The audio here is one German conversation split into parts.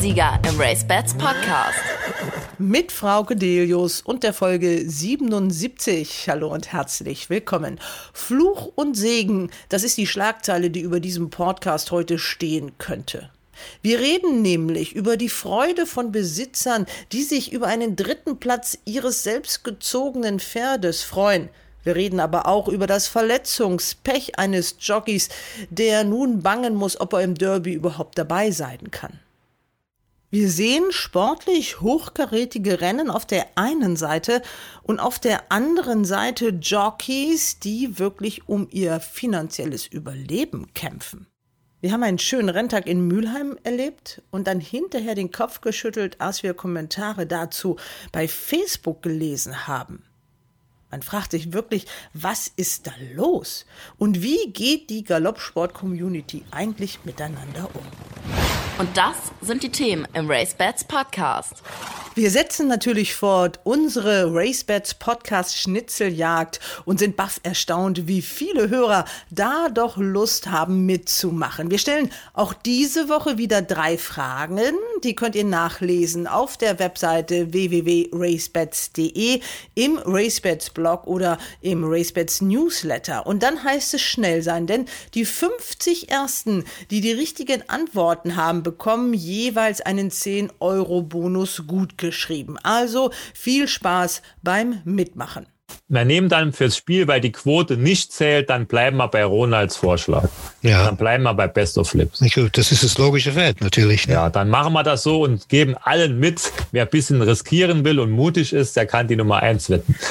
Etappensieger im Race Bats Podcast. Mit Frau Gedelius und der Folge 77. Hallo und herzlich willkommen. Fluch und Segen, das ist die Schlagzeile, die über diesem Podcast heute stehen könnte. Wir reden nämlich über die Freude von Besitzern, die sich über einen dritten Platz ihres selbstgezogenen Pferdes freuen. Wir reden aber auch über das Verletzungspech eines Jockeys, der nun bangen muss, ob er im Derby überhaupt dabei sein kann. Wir sehen sportlich hochkarätige Rennen auf der einen Seite und auf der anderen Seite Jockeys, die wirklich um ihr finanzielles Überleben kämpfen. Wir haben einen schönen Renntag in Mülheim erlebt und dann hinterher den Kopf geschüttelt, als wir Kommentare dazu bei Facebook gelesen haben. Man fragt sich wirklich, was ist da los? Und wie geht die Galoppsport-Community eigentlich miteinander um? Und das sind die Themen im Race Bats Podcast. Wir setzen natürlich fort unsere RaceBets Podcast Schnitzeljagd und sind baff erstaunt, wie viele Hörer da doch Lust haben mitzumachen. Wir stellen auch diese Woche wieder drei Fragen. Die könnt ihr nachlesen auf der Webseite www.racebets.de, im RaceBets Blog oder im RaceBets Newsletter. Und dann heißt es schnell sein, denn die 50 Ersten, die die richtigen Antworten haben, bekommen jeweils einen 10 Euro Bonus gut geschrieben. Also viel Spaß beim Mitmachen. Wir nehmen dann fürs Spiel, weil die Quote nicht zählt, dann bleiben wir bei Ronalds Vorschlag. Ja. Dann bleiben wir bei Best of Flips. Gut, das ist das logische Wert natürlich. Ne? Ja, dann machen wir das so und geben allen mit. Wer ein bisschen riskieren will und mutig ist, der kann die Nummer eins wetten.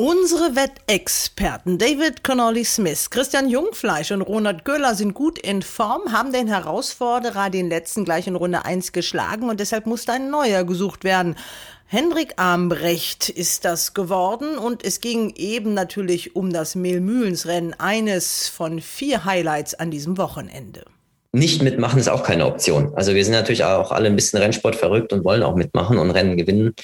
Unsere Wettexperten David Connolly Smith, Christian Jungfleisch und Ronald Göller sind gut in Form, haben den Herausforderer den letzten gleich in Runde 1 geschlagen und deshalb musste ein neuer gesucht werden. Hendrik Armbrecht ist das geworden und es ging eben natürlich um das Mehlmühlensrennen, eines von vier Highlights an diesem Wochenende. Nicht mitmachen ist auch keine Option. Also wir sind natürlich auch alle ein bisschen Rennsport verrückt und wollen auch mitmachen und Rennen gewinnen.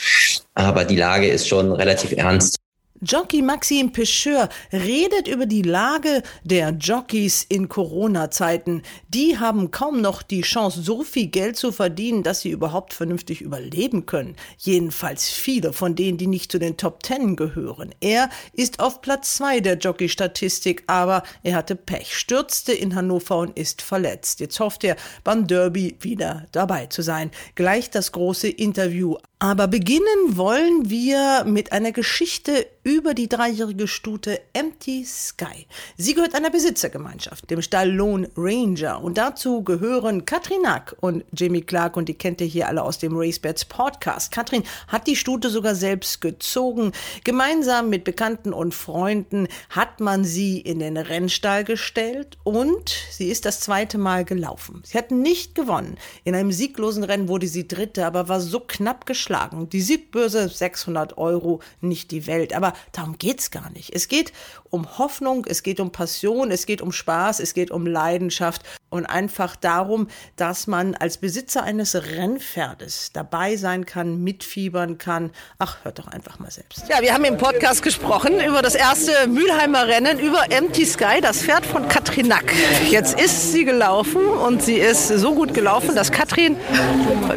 Aber die Lage ist schon relativ ernst. Jockey Maxim Pecheur redet über die Lage der Jockeys in Corona-Zeiten. Die haben kaum noch die Chance, so viel Geld zu verdienen, dass sie überhaupt vernünftig überleben können. Jedenfalls viele von denen, die nicht zu den Top Ten gehören. Er ist auf Platz zwei der Jockey-Statistik, aber er hatte Pech, stürzte in Hannover und ist verletzt. Jetzt hofft er, beim Derby wieder dabei zu sein. Gleich das große Interview aber beginnen wollen wir mit einer Geschichte über die dreijährige Stute Empty Sky. Sie gehört einer Besitzergemeinschaft, dem Stall Lone Ranger. Und dazu gehören Katrin Nack und Jamie Clark. Und die kennt ihr hier alle aus dem Racebeds Podcast. Katrin hat die Stute sogar selbst gezogen. Gemeinsam mit Bekannten und Freunden hat man sie in den Rennstall gestellt. Und sie ist das zweite Mal gelaufen. Sie hat nicht gewonnen. In einem sieglosen Rennen wurde sie Dritte, aber war so knapp geschlagen aufschlagen. Die Siegbörse 600 Euro, nicht die Welt. Aber darum geht's gar nicht. Es geht um Hoffnung, es geht um Passion, es geht um Spaß, es geht um Leidenschaft und einfach darum, dass man als Besitzer eines Rennpferdes dabei sein kann, mitfiebern kann. Ach, hört doch einfach mal selbst. Ja, wir haben im Podcast gesprochen über das erste Mülheimer Rennen, über Empty Sky, das Pferd von Katrin Nack. Jetzt ist sie gelaufen und sie ist so gut gelaufen, dass Katrin,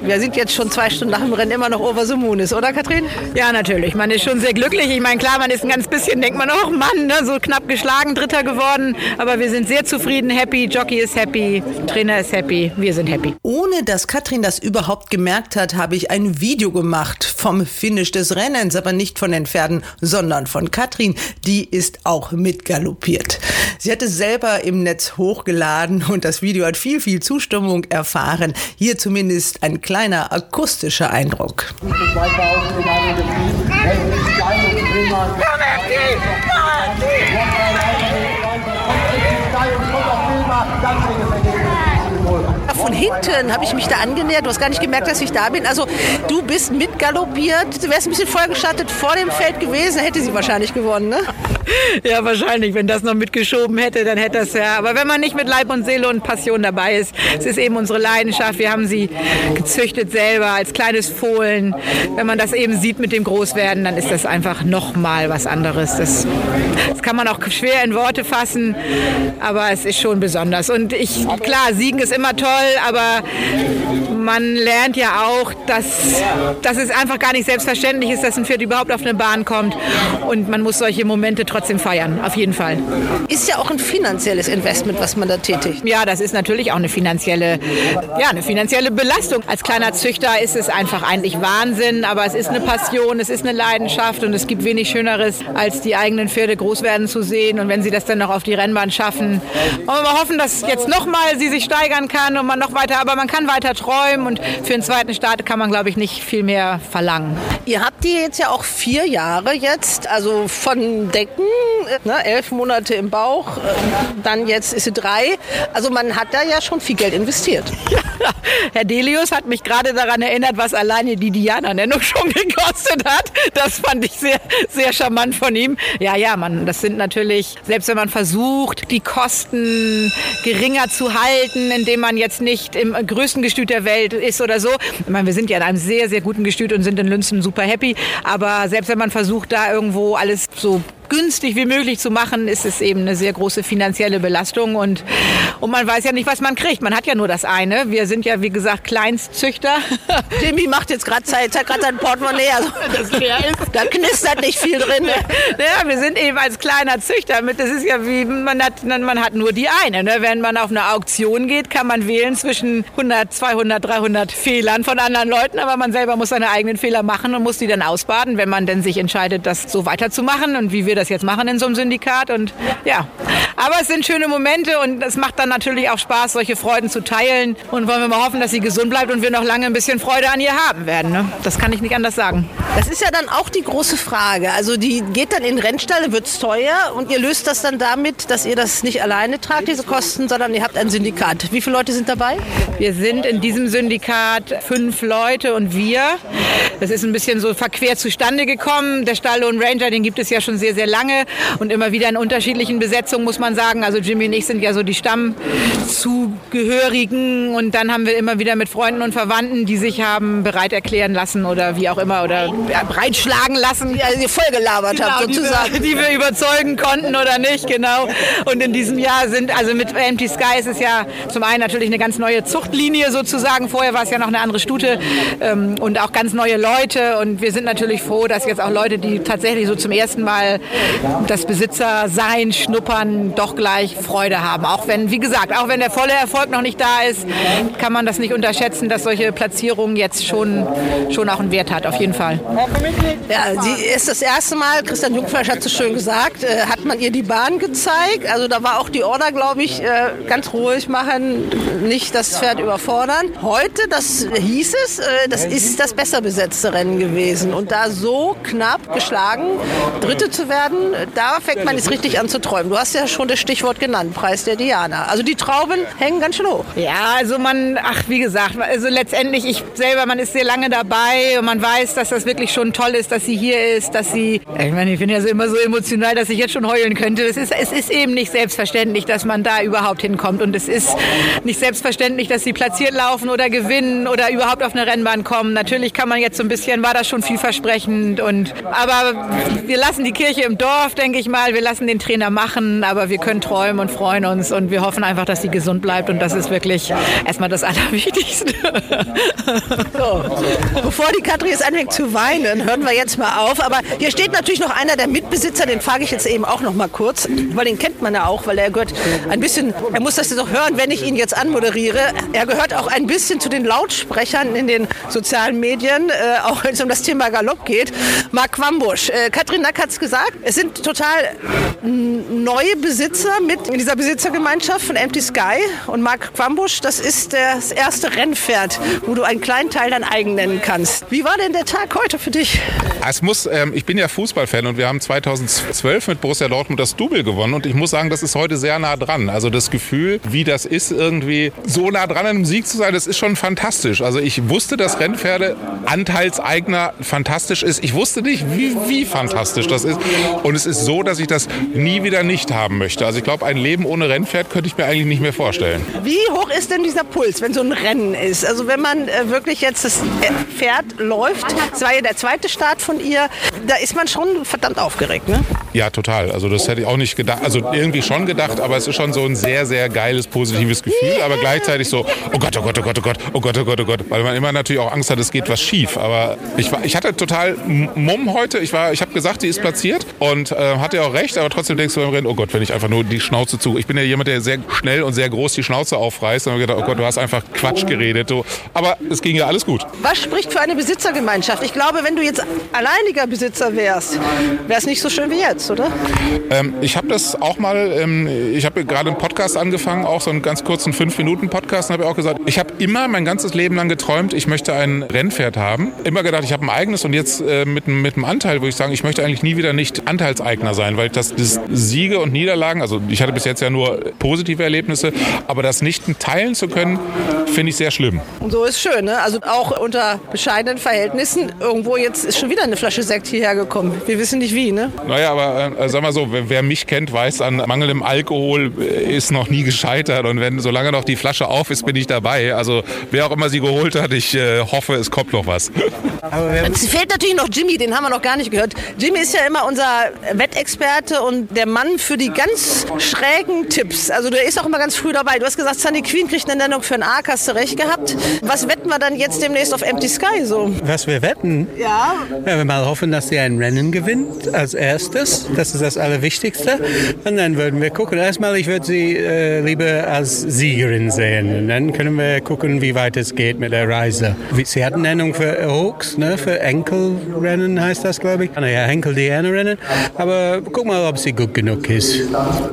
wir sind jetzt schon zwei Stunden nach dem Rennen, immer noch over the moon ist, oder Katrin? Ja, natürlich. Man ist schon sehr glücklich. Ich meine, klar, man ist ein ganz bisschen, denkt man, oh Mann, ne, so knapp geschlagen, Dritter geworden. Aber wir sind sehr zufrieden, happy, Jockey ist happy, Trainer ist happy, wir sind happy. Ohne dass Katrin das überhaupt gemerkt hat, habe ich ein Video gemacht vom Finish des Rennens, aber nicht von den Pferden, sondern von Katrin. Die ist auch mitgaloppiert. Sie hat es selber im Netz hochgeladen und das Video hat viel, viel Zustimmung erfahren. Hier zumindest ein kleiner akustischer Eindruck. Andy! Von hinten habe ich mich da angenähert. Du hast gar nicht gemerkt, dass ich da bin. Also du bist mitgaloppiert. Du wärst ein bisschen vollgeschattet vor dem Feld gewesen, hätte sie wahrscheinlich gewonnen, ne? ja, wahrscheinlich. Wenn das noch mitgeschoben hätte, dann hätte das ja. Aber wenn man nicht mit Leib und Seele und Passion dabei ist, es ist eben unsere Leidenschaft. Wir haben sie gezüchtet selber als kleines Fohlen. Wenn man das eben sieht mit dem Großwerden, dann ist das einfach noch mal was anderes. Das, das kann man auch schwer in Worte fassen, aber es ist schon besonders. Und ich, klar, Siegen ist immer toll, aber man lernt ja auch, dass, dass es einfach gar nicht selbstverständlich ist, dass ein Pferd überhaupt auf eine Bahn kommt. Und man muss solche Momente trotzdem feiern, auf jeden Fall. Ist ja auch ein finanzielles Investment, was man da tätigt. Ja, das ist natürlich auch eine finanzielle, ja, eine finanzielle Belastung. Als kleiner Züchter ist es einfach eigentlich Wahnsinn, aber es ist eine Passion, es ist eine Leidenschaft und es gibt wenig Schöneres, als die eigenen Pferde groß werden zu sehen. Und wenn sie das dann noch auf die Rennbahn schaffen, wollen wir mal hoffen, dass jetzt nochmal sie sich steigern kann und man noch weiter, aber man kann weiter träumen und für den zweiten Start kann man, glaube ich, nicht viel mehr verlangen. Ihr habt die jetzt ja auch vier Jahre jetzt, also von Decken, ne, elf Monate im Bauch, äh, dann jetzt ist sie drei. Also man hat da ja schon viel Geld investiert. Herr Delius hat mich gerade daran erinnert, was alleine die Diana-Nennung schon gekostet hat. Das fand ich sehr, sehr charmant von ihm. Ja, ja, man, das sind natürlich, selbst wenn man versucht, die Kosten geringer zu halten, indem man jetzt nicht im größten Gestüt der Welt ist oder so. Ich meine, wir sind ja in einem sehr, sehr guten Gestüt und sind in Lünzen super happy. Aber selbst wenn man versucht, da irgendwo alles so günstig wie möglich zu machen, ist es eben eine sehr große finanzielle Belastung und, und man weiß ja nicht, was man kriegt. Man hat ja nur das eine. Wir sind ja, wie gesagt, Kleinstzüchter. Jimmy macht jetzt gerade Zeit, hat gerade sein Portemonnaie. Also, das leer ist. Da knistert nicht viel drin. Ne? Ja, wir sind eben als kleiner Züchter mit. Das ist ja wie, man hat, man hat nur die eine. Ne? Wenn man auf eine Auktion geht, kann man wählen zwischen 100, 200, 300 Fehlern von anderen Leuten, aber man selber muss seine eigenen Fehler machen und muss die dann ausbaden, wenn man denn sich entscheidet, das so weiterzumachen und wie wir das jetzt machen in so einem Syndikat. Und ja, aber es sind schöne Momente und es macht dann natürlich auch Spaß, solche Freuden zu teilen. Und wollen wir mal hoffen, dass sie gesund bleibt und wir noch lange ein bisschen Freude an ihr haben werden. Ne? Das kann ich nicht anders sagen. Das ist ja dann auch die große Frage. Also die geht dann in den Rennstall, wird es teuer und ihr löst das dann damit, dass ihr das nicht alleine tragt, diese Kosten, sondern ihr habt ein Syndikat. Wie viele Leute sind dabei? Wir sind in diesem Syndikat fünf Leute und wir. Das ist ein bisschen so verquer zustande gekommen. Der Stall und Ranger, den gibt es ja schon sehr, sehr lange und immer wieder in unterschiedlichen Besetzungen, muss man sagen. Also Jimmy und ich sind ja so die Stammzugehörigen und dann haben wir immer wieder mit Freunden und Verwandten, die sich haben bereit erklären lassen oder wie auch immer oder breitschlagen lassen. Die also ihr vollgelabert genau, habt sozusagen. Die, die wir überzeugen konnten oder nicht, genau. Und in diesem Jahr sind, also mit Empty Sky ist es ja zum einen natürlich eine ganz neue Zuchtlinie sozusagen. Vorher war es ja noch eine andere Stute ähm, und auch ganz neue Leute. Und wir sind natürlich froh, dass jetzt auch Leute, die tatsächlich so zum ersten Mal das Besitzersein, Schnuppern doch gleich Freude haben. Auch wenn, wie gesagt, auch wenn der volle Erfolg noch nicht da ist, kann man das nicht unterschätzen, dass solche Platzierungen jetzt schon, schon auch einen Wert hat, auf jeden Fall. Ja, sie ist das erste Mal, Christian Jungfleisch hat es schön gesagt, äh, hat man ihr die Bahn gezeigt. Also da war auch die Order, glaube ich, äh, ganz ruhig machen, nicht das Pferd überfordern. Heute, das hieß es, äh, das ist das besser besetzte Rennen gewesen. Und da so knapp geschlagen, Dritte zu werden, da fängt man jetzt richtig an zu träumen. Du hast ja schon das Stichwort genannt, Preis der Diana. Also die Trauben hängen ganz schön hoch. Ja, also man, ach wie gesagt, also letztendlich, ich selber, man ist sehr lange dabei und man weiß, dass das wirklich schon toll ist, dass sie hier ist, dass sie, ich meine, ich bin ja so immer so emotional, dass ich jetzt schon heulen könnte. Es ist, es ist eben nicht selbstverständlich, dass man da überhaupt hinkommt und es ist nicht selbstverständlich, dass sie platziert laufen oder gewinnen oder überhaupt auf eine Rennbahn kommen. Natürlich kann man jetzt so ein bisschen, war das schon vielversprechend und, aber wir lassen die Kirche im Dorf, denke ich mal. Wir lassen den Trainer machen, aber wir können träumen und freuen uns und wir hoffen einfach, dass sie gesund bleibt und das ist wirklich erstmal das Allerwichtigste. So, bevor die Katrin jetzt anfängt zu weinen, hören wir jetzt mal auf. Aber hier steht natürlich noch einer der Mitbesitzer, den frage ich jetzt eben auch noch mal kurz, weil den kennt man ja auch, weil er gehört ein bisschen, er muss das jetzt auch hören, wenn ich ihn jetzt anmoderiere. Er gehört auch ein bisschen zu den Lautsprechern in den sozialen Medien, äh, auch wenn es um das Thema Galopp geht. Marc Wambusch, äh, Katrin Nack hat es gesagt, es sind total neue Besitzer Besitzer mit in dieser Besitzergemeinschaft von Empty Sky und Mark Quambusch. Das ist das erste Rennpferd, wo du einen kleinen Teil dein eigen nennen kannst. Wie war denn der Tag heute für dich? Es muss, ähm, ich bin ja Fußballfan und wir haben 2012 mit Borussia Dortmund das Double gewonnen und ich muss sagen, das ist heute sehr nah dran. Also das Gefühl, wie das ist, irgendwie so nah dran an einem Sieg zu sein, das ist schon fantastisch. Also ich wusste, dass Rennpferde Anteilseigner fantastisch ist. Ich wusste nicht, wie, wie fantastisch das ist. Und es ist so, dass ich das nie wieder nicht haben möchte. Also ich glaube, ein Leben ohne Rennpferd könnte ich mir eigentlich nicht mehr vorstellen. Wie hoch ist denn dieser Puls, wenn so ein Rennen ist? Also wenn man äh, wirklich jetzt das äh, Pferd läuft, das war ja der zweite Start von ihr, da ist man schon verdammt aufgeregt, ne? Ja, total. Also das hätte ich auch nicht gedacht. Also irgendwie schon gedacht, aber es ist schon so ein sehr, sehr geiles, positives Gefühl. Aber gleichzeitig so, oh Gott, oh Gott, oh Gott, oh Gott, oh Gott, oh Gott, oh Gott. Weil man immer natürlich auch Angst hat, es geht was schief. Aber ich, war, ich hatte total Mumm heute. Ich, war, ich habe gesagt, sie ist platziert und äh, hatte auch recht. Aber trotzdem denkst du beim Rennen, oh Gott, wenn ich einfach nur die Schnauze zu... Ich bin ja jemand, der sehr schnell und sehr groß die Schnauze aufreißt. Und habe gedacht, oh Gott, du hast einfach Quatsch geredet. So. Aber es ging ja alles gut. Was spricht für eine Besitzergemeinschaft? Ich glaube, wenn du jetzt alleiniger Besitzer wärst, wäre es nicht so schön wie jetzt, oder? Ähm, ich habe das auch mal, ähm, ich habe gerade einen Podcast angefangen, auch so einen ganz kurzen 5-Minuten-Podcast, und habe auch gesagt, ich habe immer mein ganzes Leben lang geträumt, ich möchte ein Rennpferd haben. Immer gedacht, ich habe ein eigenes und jetzt äh, mit, mit einem Anteil, wo ich sagen, ich möchte eigentlich nie wieder nicht Anteilseigner sein, weil das, das Siege und Niederlagen, also ich hatte bis jetzt ja nur positive Erlebnisse, aber das nicht teilen zu können, finde ich sehr schlimm. Und so ist schön, ne? Also auch unter bescheidenen Verhältnissen, irgendwo jetzt ist schon wieder eine Flasche Sekt hierher gekommen. Wir wissen nicht wie, ne? Naja, aber äh, sag mal so, wer, wer, mich kennt, weiß, an mangelndem Alkohol äh, ist noch nie gescheitert. Und wenn solange noch die Flasche auf ist, bin ich dabei. Also wer auch immer sie geholt hat, ich äh, hoffe, es kommt noch was. Es fehlt natürlich noch Jimmy, den haben wir noch gar nicht gehört. Jimmy ist ja immer unser Wettexperte und der Mann für die ganz schrägen Tipps. Also der ist auch immer ganz früh dabei. Du hast gesagt, Sunny Queen kriegt eine Nennung für einen Arc, hast du recht gehabt. Was wetten wir dann jetzt demnächst auf Empty Sky so? Was wir wetten? Ja. Ja, wir mal hoffen, dass sie ein Rennen gewinnt als erstes. Das ist das Allerwichtigste. Und dann würden wir gucken. Erstmal, ich würde sie äh, lieber als Siegerin sehen. Und dann können wir gucken, wie weit es geht mit der Reise. Sie hat eine Nennung für Oaks, ne? für Enkelrennen heißt das, glaube ich. Naja, Enkel-Diana-Rennen. Aber guck mal, ob sie gut genug ist.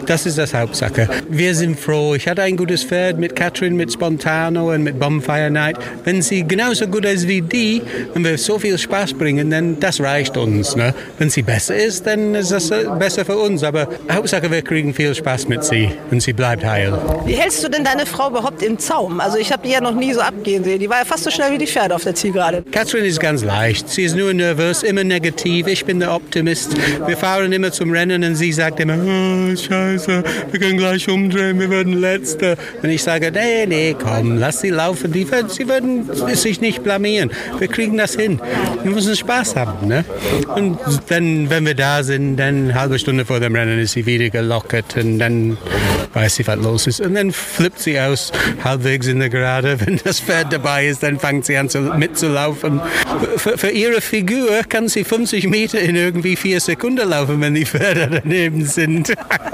Das ist das Hauptsache. Wir sind froh. Ich hatte ein gutes Pferd mit Catherine, mit Spontano und mit Bonfire Night. Wenn sie genauso gut ist wie die und wir so viel Spaß bringen, dann das reicht uns. Ne? Wenn sie besser ist, dann ist das äh, besser für uns. Aber Hauptsache, wir kriegen viel Spaß mit sie und sie bleibt heil. Wie hältst du denn deine Frau überhaupt im Zaum? Also ich habe die ja noch nie so abgehen sehen. Die war ja fast so schnell wie die Pferde auf der Zielgerade. Catherine ist ganz leicht. Sie ist nur nervös, immer negativ. Ich bin der Optimist. Wir fahren immer zum Rennen und sie sagt immer, oh, scheiße, wir können gleich umdrehen, wir werden Letzte. Und ich sage, nee, nee, komm, lass sie laufen. Die, sie würden sich nicht blamieren. Wir kriegen das hin. Wir müssen Spaß haben. Ne? Und dann, wenn wir da sind, dann eine halbe Stunde vor dem Rennen ist sie wieder gelockert und dann weiß sie, was los ist. Und dann flippt sie aus, halbwegs in der Gerade. Wenn das Pferd dabei ist, dann fängt sie an zu, mitzulaufen. Für, für, ihre Figur kann sie 50 Meter in irgendwie vier Sekunden laufen, wenn die Pferde daneben sind.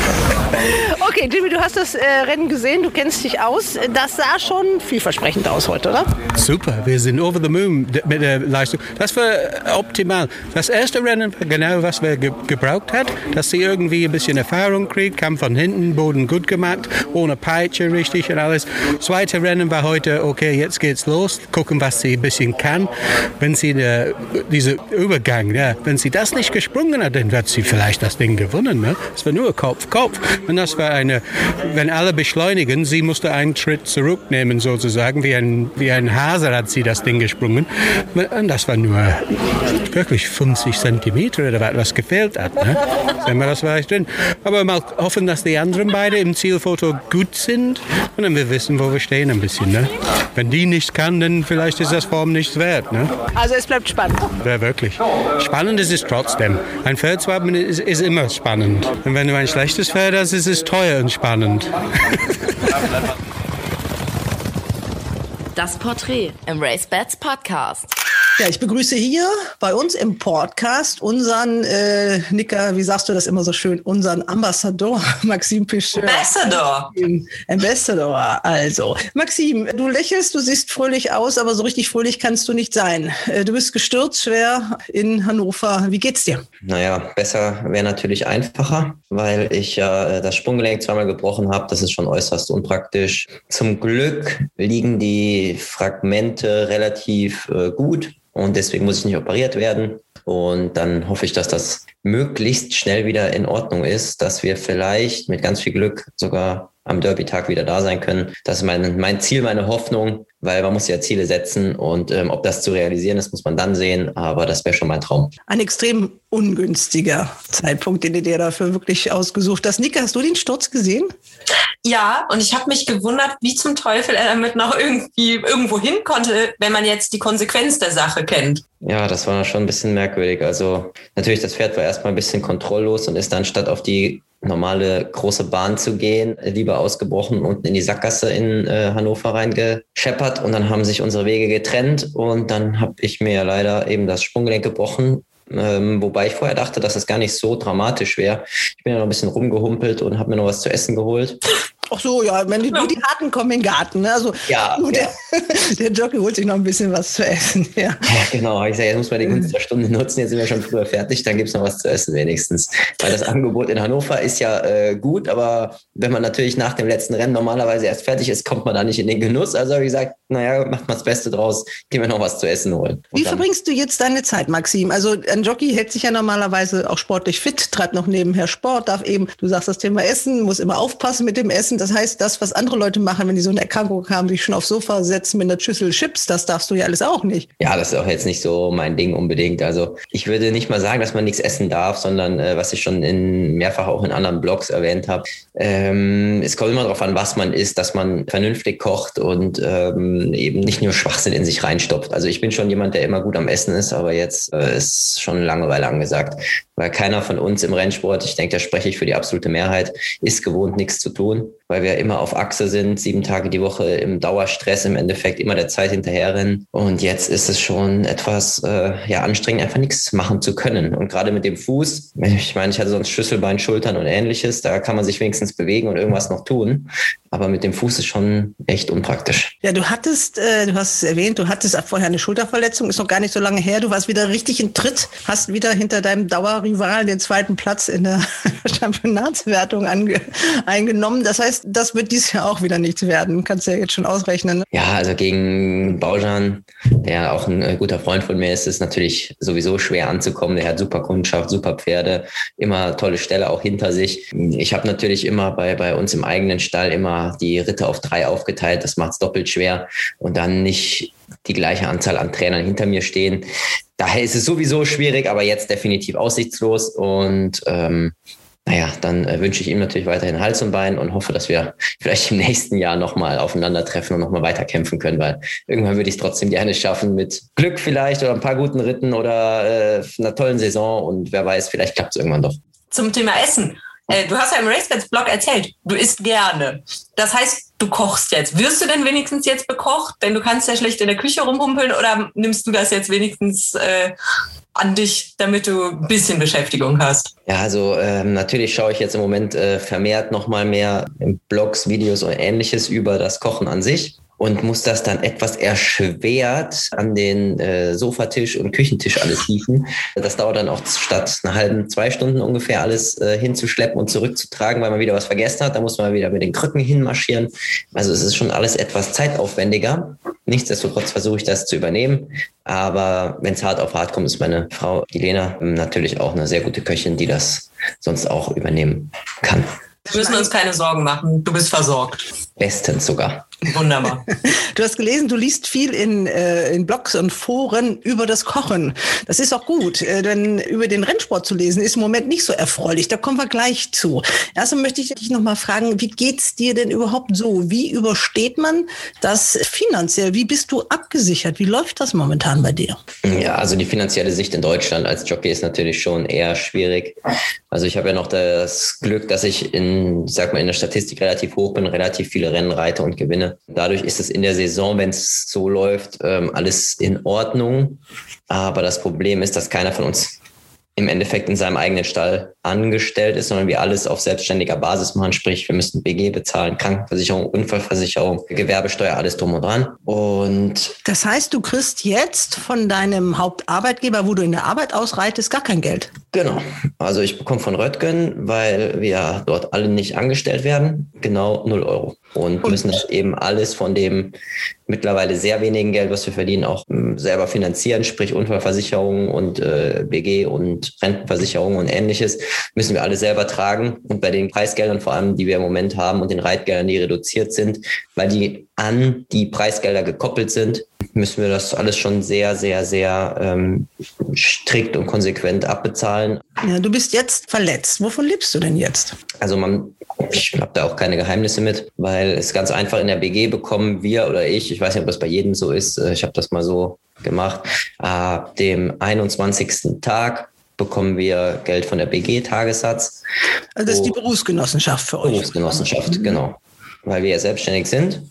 Okay, Jimmy, du hast das äh, Rennen gesehen, du kennst dich aus. Das sah schon vielversprechend aus heute, oder? Super, wir sind over the moon mit der Leistung. Das war optimal. Das erste Rennen war genau, was wir ge gebraucht hat, dass sie irgendwie ein bisschen Erfahrung kriegt, kam von hinten, Boden gut gemacht, ohne Peitsche richtig und alles. Zweite Rennen war heute, okay, jetzt geht's los, gucken, was sie ein bisschen kann. Wenn sie der, dieser Übergang, ja, wenn sie das nicht gesprungen hat, dann wird sie vielleicht das Ding gewonnen. Ne? War nur Kopf, Kopf. Und das war eine, wenn alle beschleunigen, sie musste einen Schritt zurücknehmen sozusagen, wie ein, wie ein Hase hat sie das Ding gesprungen. Und das war nur wirklich 50 Zentimeter oder was, was gefehlt hat. Ne? Das war ich drin. Aber mal hoffen, dass die anderen beide im Zielfoto gut sind und dann wir wissen, wo wir stehen ein bisschen. Ne? Wenn die nicht kann, dann vielleicht ist das Form nichts wert. Ne? Also es bleibt spannend. Ja, wirklich. Spannend ist es trotzdem. Ein haben ist, ist immer spannend. Und wenn du ein schlechtes Pferd hast, ist es teuer und spannend. Das Porträt im Race Bats Podcast. Ja, ich begrüße hier bei uns im Podcast unseren äh, Nicker, wie sagst du das immer so schön, unseren Ambassador, Maxim Picheur. Ambassador. Ambassador, also. Maxim, du lächelst, du siehst fröhlich aus, aber so richtig fröhlich kannst du nicht sein. Äh, du bist gestürzt schwer in Hannover. Wie geht's dir? Naja, besser wäre natürlich einfacher, weil ich ja äh, das Sprunggelenk zweimal gebrochen habe. Das ist schon äußerst unpraktisch. Zum Glück liegen die Fragmente relativ äh, gut und deswegen muss ich nicht operiert werden. Und dann hoffe ich, dass das möglichst schnell wieder in Ordnung ist, dass wir vielleicht mit ganz viel Glück sogar am Derby-Tag wieder da sein können. Das ist mein, mein Ziel, meine Hoffnung, weil man muss ja Ziele setzen und ähm, ob das zu realisieren ist, muss man dann sehen, aber das wäre schon mein Traum. Ein extrem ungünstiger Zeitpunkt, den du dir dafür wirklich ausgesucht hast. Nika, hast du den Sturz gesehen? Ja, und ich habe mich gewundert, wie zum Teufel er damit noch irgendwie irgendwo hin konnte, wenn man jetzt die Konsequenz der Sache kennt. Ja, das war schon ein bisschen merkwürdig. Also natürlich, das Pferd war erstmal ein bisschen kontrolllos und ist dann statt auf die normale große Bahn zu gehen, lieber ausgebrochen unten in die Sackgasse in äh, Hannover reingescheppert und dann haben sich unsere Wege getrennt und dann habe ich mir leider eben das Sprunggelenk gebrochen ähm, wobei ich vorher dachte, dass es gar nicht so dramatisch wäre. Ich bin ja noch ein bisschen rumgehumpelt und habe mir noch was zu essen geholt. Ach so, ja, wenn die, nur die Harten kommen in den Garten. Ne? Also ja, der, ja. der Jockey holt sich noch ein bisschen was zu essen. Ja, ja genau. Ich sage, jetzt muss man die Gunst der Stunde nutzen. Jetzt sind wir schon früher fertig, dann gibt es noch was zu essen wenigstens. Weil das Angebot in Hannover ist ja äh, gut, aber wenn man natürlich nach dem letzten Rennen normalerweise erst fertig ist, kommt man da nicht in den Genuss. Also habe ich gesagt, naja, macht mal das Beste draus, gehen wir noch was zu essen holen. Und Wie verbringst du jetzt deine Zeit, Maxim? Also ein Jockey hält sich ja normalerweise auch sportlich fit, treibt noch nebenher Sport, darf eben, du sagst das Thema Essen, muss immer aufpassen mit dem Essen. Das heißt, das, was andere Leute machen, wenn die so eine Erkrankung haben, sich schon aufs Sofa setzen mit einer Schüssel Chips, das darfst du ja alles auch nicht. Ja, das ist auch jetzt nicht so mein Ding unbedingt. Also ich würde nicht mal sagen, dass man nichts essen darf, sondern äh, was ich schon in, mehrfach auch in anderen Blogs erwähnt habe, ähm, es kommt immer darauf an, was man isst, dass man vernünftig kocht und ähm, eben nicht nur Schwachsinn in sich reinstopft. Also ich bin schon jemand, der immer gut am Essen ist, aber jetzt äh, ist schon Langeweile angesagt weil keiner von uns im Rennsport, ich denke, da spreche ich für die absolute Mehrheit, ist gewohnt, nichts zu tun, weil wir immer auf Achse sind, sieben Tage die Woche im Dauerstress im Endeffekt, immer der Zeit hinterherrennen. Und jetzt ist es schon etwas äh, ja, anstrengend, einfach nichts machen zu können. Und gerade mit dem Fuß, ich meine, ich hatte sonst Schlüsselbein, Schultern und ähnliches, da kann man sich wenigstens bewegen und irgendwas noch tun. Aber mit dem Fuß ist schon echt unpraktisch. Ja, du hattest, äh, du hast es erwähnt, du hattest vorher eine Schulterverletzung, ist noch gar nicht so lange her. Du warst wieder richtig in Tritt, hast wieder hinter deinem Dauer Rivalen den zweiten Platz in der Championatswertung eingenommen. Das heißt, das wird dieses Jahr auch wieder nichts werden. Kannst du ja jetzt schon ausrechnen. Ne? Ja, also gegen Baujan, der auch ein äh, guter Freund von mir ist, ist natürlich sowieso schwer anzukommen. Der hat super Kundschaft, super Pferde, immer tolle Stelle auch hinter sich. Ich habe natürlich immer bei, bei uns im eigenen Stall immer die Ritte auf drei aufgeteilt. Das macht es doppelt schwer. Und dann nicht die gleiche Anzahl an Trainern hinter mir stehen. Daher ist es sowieso schwierig, aber jetzt definitiv aussichtslos. Und ähm, naja, dann äh, wünsche ich ihm natürlich weiterhin Hals und Bein und hoffe, dass wir vielleicht im nächsten Jahr nochmal aufeinandertreffen und nochmal weiterkämpfen können, weil irgendwann würde ich es trotzdem gerne schaffen mit Glück vielleicht oder ein paar guten Ritten oder äh, einer tollen Saison und wer weiß, vielleicht klappt es irgendwann doch. Zum Thema Essen. Äh, du hast ja im RaceBets-Blog erzählt, du isst gerne. Das heißt, du kochst jetzt. Wirst du denn wenigstens jetzt bekocht? Denn du kannst ja schlecht in der Küche rumhumpeln oder nimmst du das jetzt wenigstens äh, an dich, damit du ein bisschen Beschäftigung hast? Ja, also ähm, natürlich schaue ich jetzt im Moment äh, vermehrt nochmal mehr Blogs, Videos und ähnliches über das Kochen an sich und muss das dann etwas erschwert an den äh, Sofatisch und Küchentisch alles hieven. Das dauert dann auch statt einer halben, zwei Stunden ungefähr alles äh, hinzuschleppen und zurückzutragen, weil man wieder was vergessen hat. Da muss man wieder mit den Krücken hinmarschieren. Also es ist schon alles etwas zeitaufwendiger. Nichtsdestotrotz versuche ich das zu übernehmen. Aber wenn es hart auf hart kommt, ist meine Frau, die Lena, natürlich auch eine sehr gute Köchin, die das sonst auch übernehmen kann. Wir müssen uns keine Sorgen machen. Du bist versorgt. Bestens sogar. Wunderbar. Du hast gelesen, du liest viel in, äh, in Blogs und Foren über das Kochen. Das ist auch gut, äh, denn über den Rennsport zu lesen ist im Moment nicht so erfreulich. Da kommen wir gleich zu. Erstmal möchte ich dich noch mal fragen, wie geht's dir denn überhaupt so? Wie übersteht man das finanziell? Wie bist du abgesichert? Wie läuft das momentan bei dir? Ja, also die finanzielle Sicht in Deutschland als Jockey ist natürlich schon eher schwierig. Also ich habe ja noch das Glück, dass ich in, sag mal, in der Statistik relativ hoch bin, relativ viel viele Rennen reite und gewinne. Dadurch ist es in der Saison, wenn es so läuft, ähm, alles in Ordnung. Aber das Problem ist, dass keiner von uns im Endeffekt in seinem eigenen Stall angestellt ist, sondern wir alles auf selbstständiger Basis machen. Sprich, wir müssen BG bezahlen, Krankenversicherung, Unfallversicherung, Gewerbesteuer, alles drum und dran. Und das heißt, du kriegst jetzt von deinem Hauptarbeitgeber, wo du in der Arbeit ausreitest, gar kein Geld. Genau. Also ich bekomme von Röttgen, weil wir dort alle nicht angestellt werden, genau 0 Euro. Und, und müssen das eben alles von dem mittlerweile sehr wenigen Geld, was wir verdienen, auch ähm, selber finanzieren, sprich Unfallversicherung und äh, BG und Rentenversicherung und ähnliches, müssen wir alle selber tragen. Und bei den Preisgeldern vor allem, die wir im Moment haben und den Reitgeldern, die reduziert sind, weil die an die Preisgelder gekoppelt sind, müssen wir das alles schon sehr, sehr, sehr ähm, strikt und konsequent abbezahlen. Ja, du bist jetzt verletzt. Wovon lebst du denn jetzt? Also man, ich habe da auch keine Geheimnisse mit, weil es ganz einfach in der BG bekommen wir oder ich, ich weiß nicht, ob das bei jedem so ist, äh, ich habe das mal so gemacht, ab dem 21. Tag bekommen wir Geld von der BG-Tagessatz. Also das ist die Berufsgenossenschaft für euch. Berufsgenossenschaft, mhm. genau weil wir ja selbstständig sind.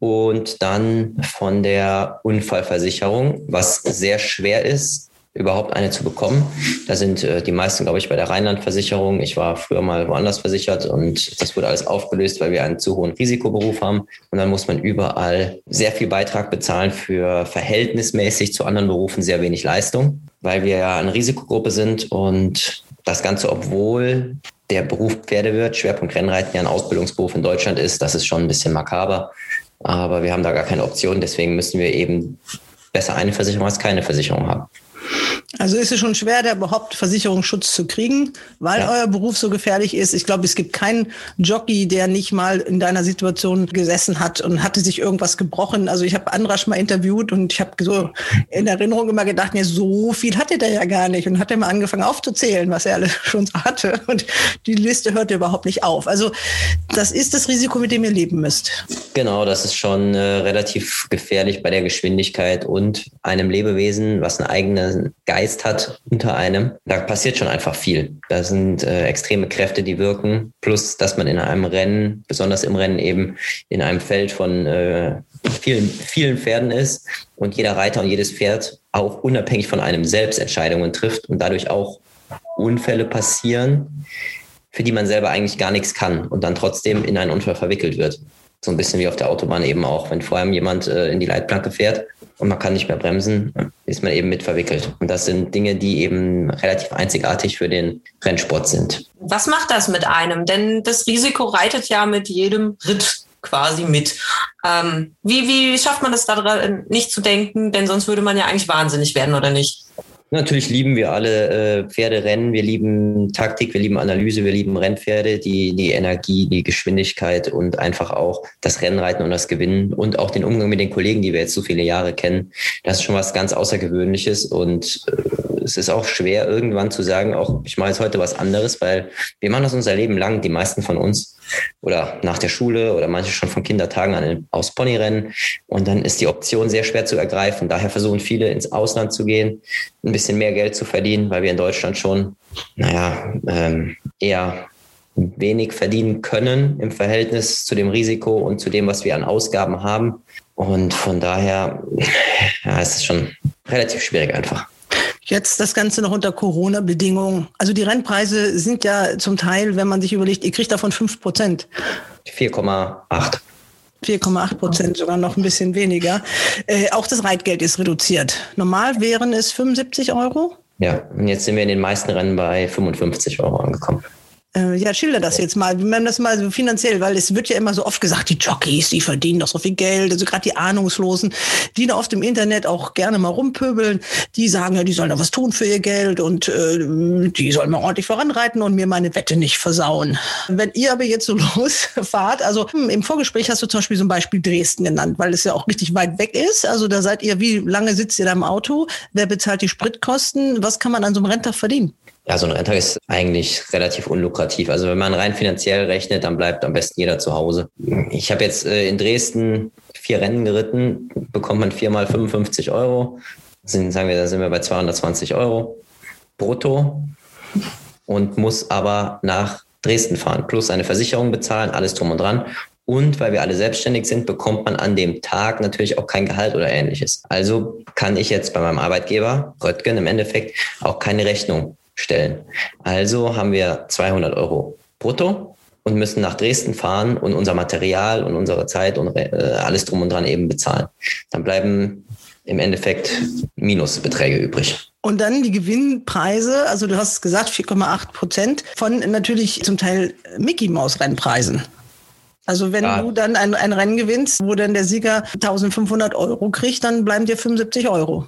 Und dann von der Unfallversicherung, was sehr schwer ist, überhaupt eine zu bekommen. Da sind äh, die meisten, glaube ich, bei der Rheinlandversicherung. Ich war früher mal woanders versichert und das wurde alles aufgelöst, weil wir einen zu hohen Risikoberuf haben. Und dann muss man überall sehr viel Beitrag bezahlen für verhältnismäßig zu anderen Berufen sehr wenig Leistung, weil wir ja eine Risikogruppe sind und das Ganze, obwohl der Beruf Pferdewirt, Schwerpunkt Rennreiten ja ein Ausbildungsberuf in Deutschland ist, das ist schon ein bisschen makaber. Aber wir haben da gar keine Option, deswegen müssen wir eben besser eine Versicherung als keine Versicherung haben. Also ist es schon schwer, da überhaupt Versicherungsschutz zu kriegen, weil ja. euer Beruf so gefährlich ist. Ich glaube, es gibt keinen Jockey, der nicht mal in deiner Situation gesessen hat und hatte sich irgendwas gebrochen. Also ich habe Andrasch mal interviewt und ich habe so in Erinnerung immer gedacht, ja, so viel hatte der ja gar nicht. Und hat er mal angefangen aufzuzählen, was er alles schon so hatte. Und die Liste hört überhaupt nicht auf. Also das ist das Risiko, mit dem ihr leben müsst. Genau, das ist schon äh, relativ gefährlich bei der Geschwindigkeit und einem Lebewesen, was einen Geist hat unter einem. Da passiert schon einfach viel. Da sind äh, extreme Kräfte, die wirken. Plus, dass man in einem Rennen, besonders im Rennen eben in einem Feld von äh, vielen, vielen Pferden ist und jeder Reiter und jedes Pferd auch unabhängig von einem selbst Entscheidungen trifft und dadurch auch Unfälle passieren, für die man selber eigentlich gar nichts kann und dann trotzdem in einen Unfall verwickelt wird. So ein bisschen wie auf der Autobahn eben auch. Wenn vor allem jemand äh, in die Leitplanke fährt, und man kann nicht mehr bremsen, ist man eben mit verwickelt. Und das sind Dinge, die eben relativ einzigartig für den Rennsport sind. Was macht das mit einem? Denn das Risiko reitet ja mit jedem Ritt quasi mit. Ähm, wie, wie schafft man das da nicht zu denken? Denn sonst würde man ja eigentlich wahnsinnig werden, oder nicht? Natürlich lieben wir alle äh, Pferderennen, wir lieben Taktik, wir lieben Analyse, wir lieben Rennpferde, die, die Energie, die Geschwindigkeit und einfach auch das Rennreiten und das Gewinnen und auch den Umgang mit den Kollegen, die wir jetzt so viele Jahre kennen. Das ist schon was ganz Außergewöhnliches und äh, es ist auch schwer irgendwann zu sagen, auch ich mache jetzt heute was anderes, weil wir machen das unser Leben lang, die meisten von uns oder nach der Schule oder manche schon von Kindertagen an aus Ponyrennen. Und dann ist die Option sehr schwer zu ergreifen. Daher versuchen viele ins Ausland zu gehen, ein bisschen mehr Geld zu verdienen, weil wir in Deutschland schon, naja, ähm, eher wenig verdienen können im Verhältnis zu dem Risiko und zu dem, was wir an Ausgaben haben. Und von daher, ja, es ist schon relativ schwierig einfach. Jetzt das Ganze noch unter Corona-Bedingungen. Also die Rennpreise sind ja zum Teil, wenn man sich überlegt, ihr kriegt davon 5 Prozent. 4,8. 4,8 Prozent, sogar noch ein bisschen weniger. Äh, auch das Reitgeld ist reduziert. Normal wären es 75 Euro. Ja, und jetzt sind wir in den meisten Rennen bei 55 Euro angekommen. Äh, ja, schilder das jetzt mal. Wie man das mal so finanziell, weil es wird ja immer so oft gesagt, die Jockeys, die verdienen doch so viel Geld. Also gerade die Ahnungslosen, die da oft im Internet auch gerne mal rumpöbeln, die sagen ja, die sollen da was tun für ihr Geld und äh, die sollen mal ordentlich voranreiten und mir meine Wette nicht versauen. Wenn ihr aber jetzt so losfahrt, also hm, im Vorgespräch hast du zum Beispiel so ein Beispiel Dresden genannt, weil es ja auch richtig weit weg ist. Also da seid ihr, wie lange sitzt ihr da im Auto? Wer bezahlt die Spritkosten? Was kann man an so einem Renntag verdienen? Ja, so ein Renntag ist eigentlich relativ unlukrativ. Also wenn man rein finanziell rechnet, dann bleibt am besten jeder zu Hause. Ich habe jetzt äh, in Dresden vier Rennen geritten, bekommt man viermal 55 Euro. Sind, sagen wir, da sind wir bei 220 Euro brutto und muss aber nach Dresden fahren, plus eine Versicherung bezahlen, alles drum und dran. Und weil wir alle selbstständig sind, bekommt man an dem Tag natürlich auch kein Gehalt oder ähnliches. Also kann ich jetzt bei meinem Arbeitgeber, Röttgen im Endeffekt, auch keine Rechnung stellen. Also haben wir 200 Euro brutto und müssen nach Dresden fahren und unser Material und unsere Zeit und äh, alles drum und dran eben bezahlen. Dann bleiben im Endeffekt Minusbeträge übrig. Und dann die Gewinnpreise, also du hast gesagt 4,8 Prozent von natürlich zum Teil Mickey Maus Rennpreisen. Also wenn ja. du dann ein, ein Rennen gewinnst, wo dann der Sieger 1500 Euro kriegt, dann bleiben dir 75 Euro.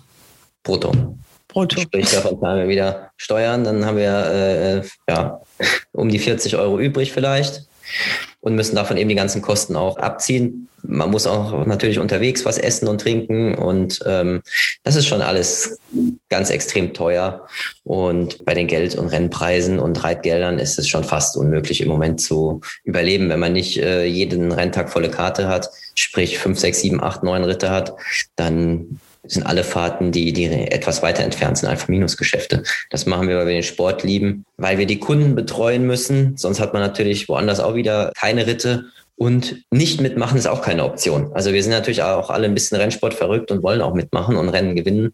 Brutto. Brutto. Sprich, davon zahlen wir wieder Steuern, dann haben wir äh, ja, um die 40 Euro übrig vielleicht und müssen davon eben die ganzen Kosten auch abziehen. Man muss auch natürlich unterwegs was essen und trinken und ähm, das ist schon alles ganz extrem teuer. Und bei den Geld- und Rennpreisen und Reitgeldern ist es schon fast unmöglich im Moment zu überleben, wenn man nicht äh, jeden Renntag volle Karte hat, sprich fünf, sechs, sieben, acht, neun Ritte hat, dann sind alle Fahrten, die, die etwas weiter entfernt sind, einfach Minusgeschäfte. Das machen wir, weil wir den Sport lieben, weil wir die Kunden betreuen müssen. Sonst hat man natürlich woanders auch wieder keine Ritte. Und nicht mitmachen ist auch keine Option. Also wir sind natürlich auch alle ein bisschen Rennsport verrückt und wollen auch mitmachen und Rennen gewinnen.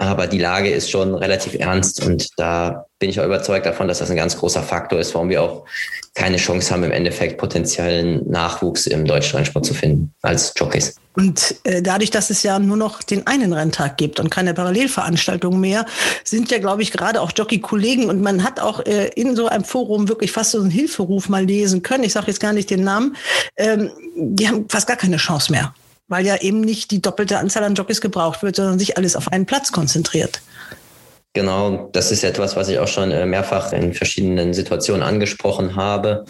Aber die Lage ist schon relativ ernst und da bin ich auch überzeugt davon, dass das ein ganz großer Faktor ist, warum wir auch keine Chance haben, im Endeffekt potenziellen Nachwuchs im deutschen Rennsport zu finden als Jockeys. Und äh, dadurch, dass es ja nur noch den einen Renntag gibt und keine Parallelveranstaltungen mehr, sind ja, glaube ich, gerade auch Jockey-Kollegen und man hat auch äh, in so einem Forum wirklich fast so einen Hilferuf mal lesen können. Ich sage jetzt gar nicht den Namen. Ähm, die haben fast gar keine Chance mehr, weil ja eben nicht die doppelte Anzahl an Jockeys gebraucht wird, sondern sich alles auf einen Platz konzentriert. Genau, das ist etwas, was ich auch schon äh, mehrfach in verschiedenen Situationen angesprochen habe,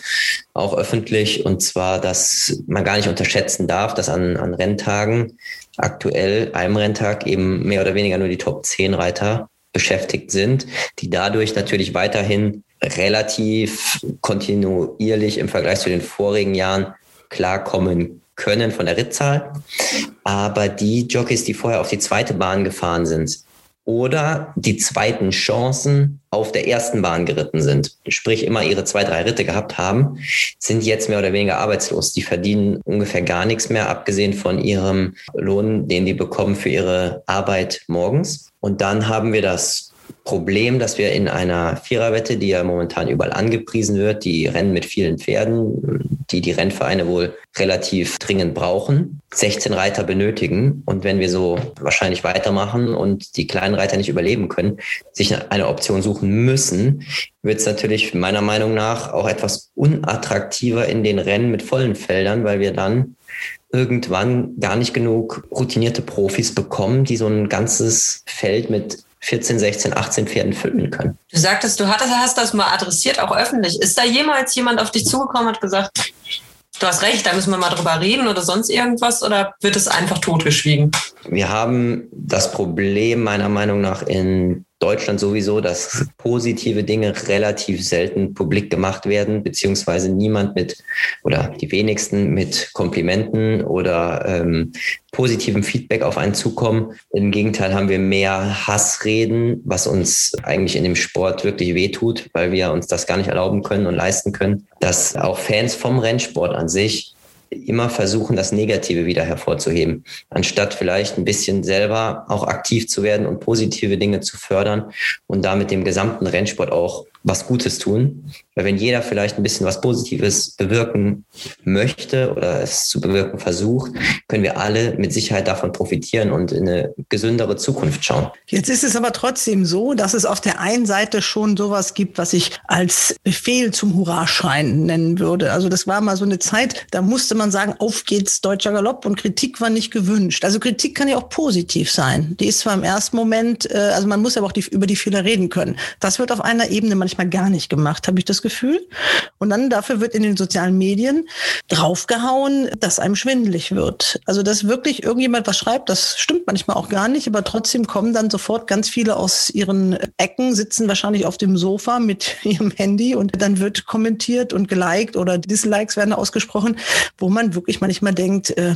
auch öffentlich, und zwar, dass man gar nicht unterschätzen darf, dass an, an Renntagen aktuell einem Renntag eben mehr oder weniger nur die Top 10 Reiter beschäftigt sind, die dadurch natürlich weiterhin relativ kontinuierlich im Vergleich zu den vorigen Jahren klarkommen können von der Rittzahl. Aber die Jockeys, die vorher auf die zweite Bahn gefahren sind, oder die zweiten Chancen auf der ersten Bahn geritten sind, sprich immer ihre zwei, drei Ritte gehabt haben, sind jetzt mehr oder weniger arbeitslos. Die verdienen ungefähr gar nichts mehr, abgesehen von ihrem Lohn, den die bekommen für ihre Arbeit morgens. Und dann haben wir das Problem, dass wir in einer Viererwette, die ja momentan überall angepriesen wird, die Rennen mit vielen Pferden, die die Rennvereine wohl relativ dringend brauchen, 16 Reiter benötigen. Und wenn wir so wahrscheinlich weitermachen und die kleinen Reiter nicht überleben können, sich eine Option suchen müssen, wird es natürlich meiner Meinung nach auch etwas unattraktiver in den Rennen mit vollen Feldern, weil wir dann irgendwann gar nicht genug routinierte Profis bekommen, die so ein ganzes Feld mit 14, 16, 18 Pferden füllen können. Du sagtest, du hattest, hast das mal adressiert, auch öffentlich. Ist da jemals jemand auf dich zugekommen und hat gesagt, du hast recht, da müssen wir mal drüber reden oder sonst irgendwas oder wird es einfach totgeschwiegen? Wir haben das Problem meiner Meinung nach in Deutschland sowieso, dass positive Dinge relativ selten publik gemacht werden, beziehungsweise niemand mit oder die wenigsten mit Komplimenten oder ähm, positivem Feedback auf einen zukommen. Im Gegenteil haben wir mehr Hassreden, was uns eigentlich in dem Sport wirklich wehtut, weil wir uns das gar nicht erlauben können und leisten können, dass auch Fans vom Rennsport an sich immer versuchen, das Negative wieder hervorzuheben, anstatt vielleicht ein bisschen selber auch aktiv zu werden und positive Dinge zu fördern und damit dem gesamten Rennsport auch was Gutes tun. Weil wenn jeder vielleicht ein bisschen was Positives bewirken möchte oder es zu bewirken versucht, können wir alle mit Sicherheit davon profitieren und in eine gesündere Zukunft schauen. Jetzt ist es aber trotzdem so, dass es auf der einen Seite schon sowas gibt, was ich als Befehl zum Hurraschreien nennen würde. Also das war mal so eine Zeit, da musste man sagen, auf geht's deutscher Galopp und Kritik war nicht gewünscht. Also Kritik kann ja auch positiv sein. Die ist zwar im ersten Moment, äh, also man muss aber auch die, über die Fehler reden können. Das wird auf einer Ebene manchmal gar nicht gemacht, habe ich das Gefühl. Und dann dafür wird in den sozialen Medien draufgehauen, dass einem schwindelig wird. Also dass wirklich irgendjemand was schreibt, das stimmt manchmal auch gar nicht, aber trotzdem kommen dann sofort ganz viele aus ihren Ecken, sitzen wahrscheinlich auf dem Sofa mit ihrem Handy und dann wird kommentiert und geliked oder Dislikes werden ausgesprochen, wo man wirklich manchmal denkt, äh,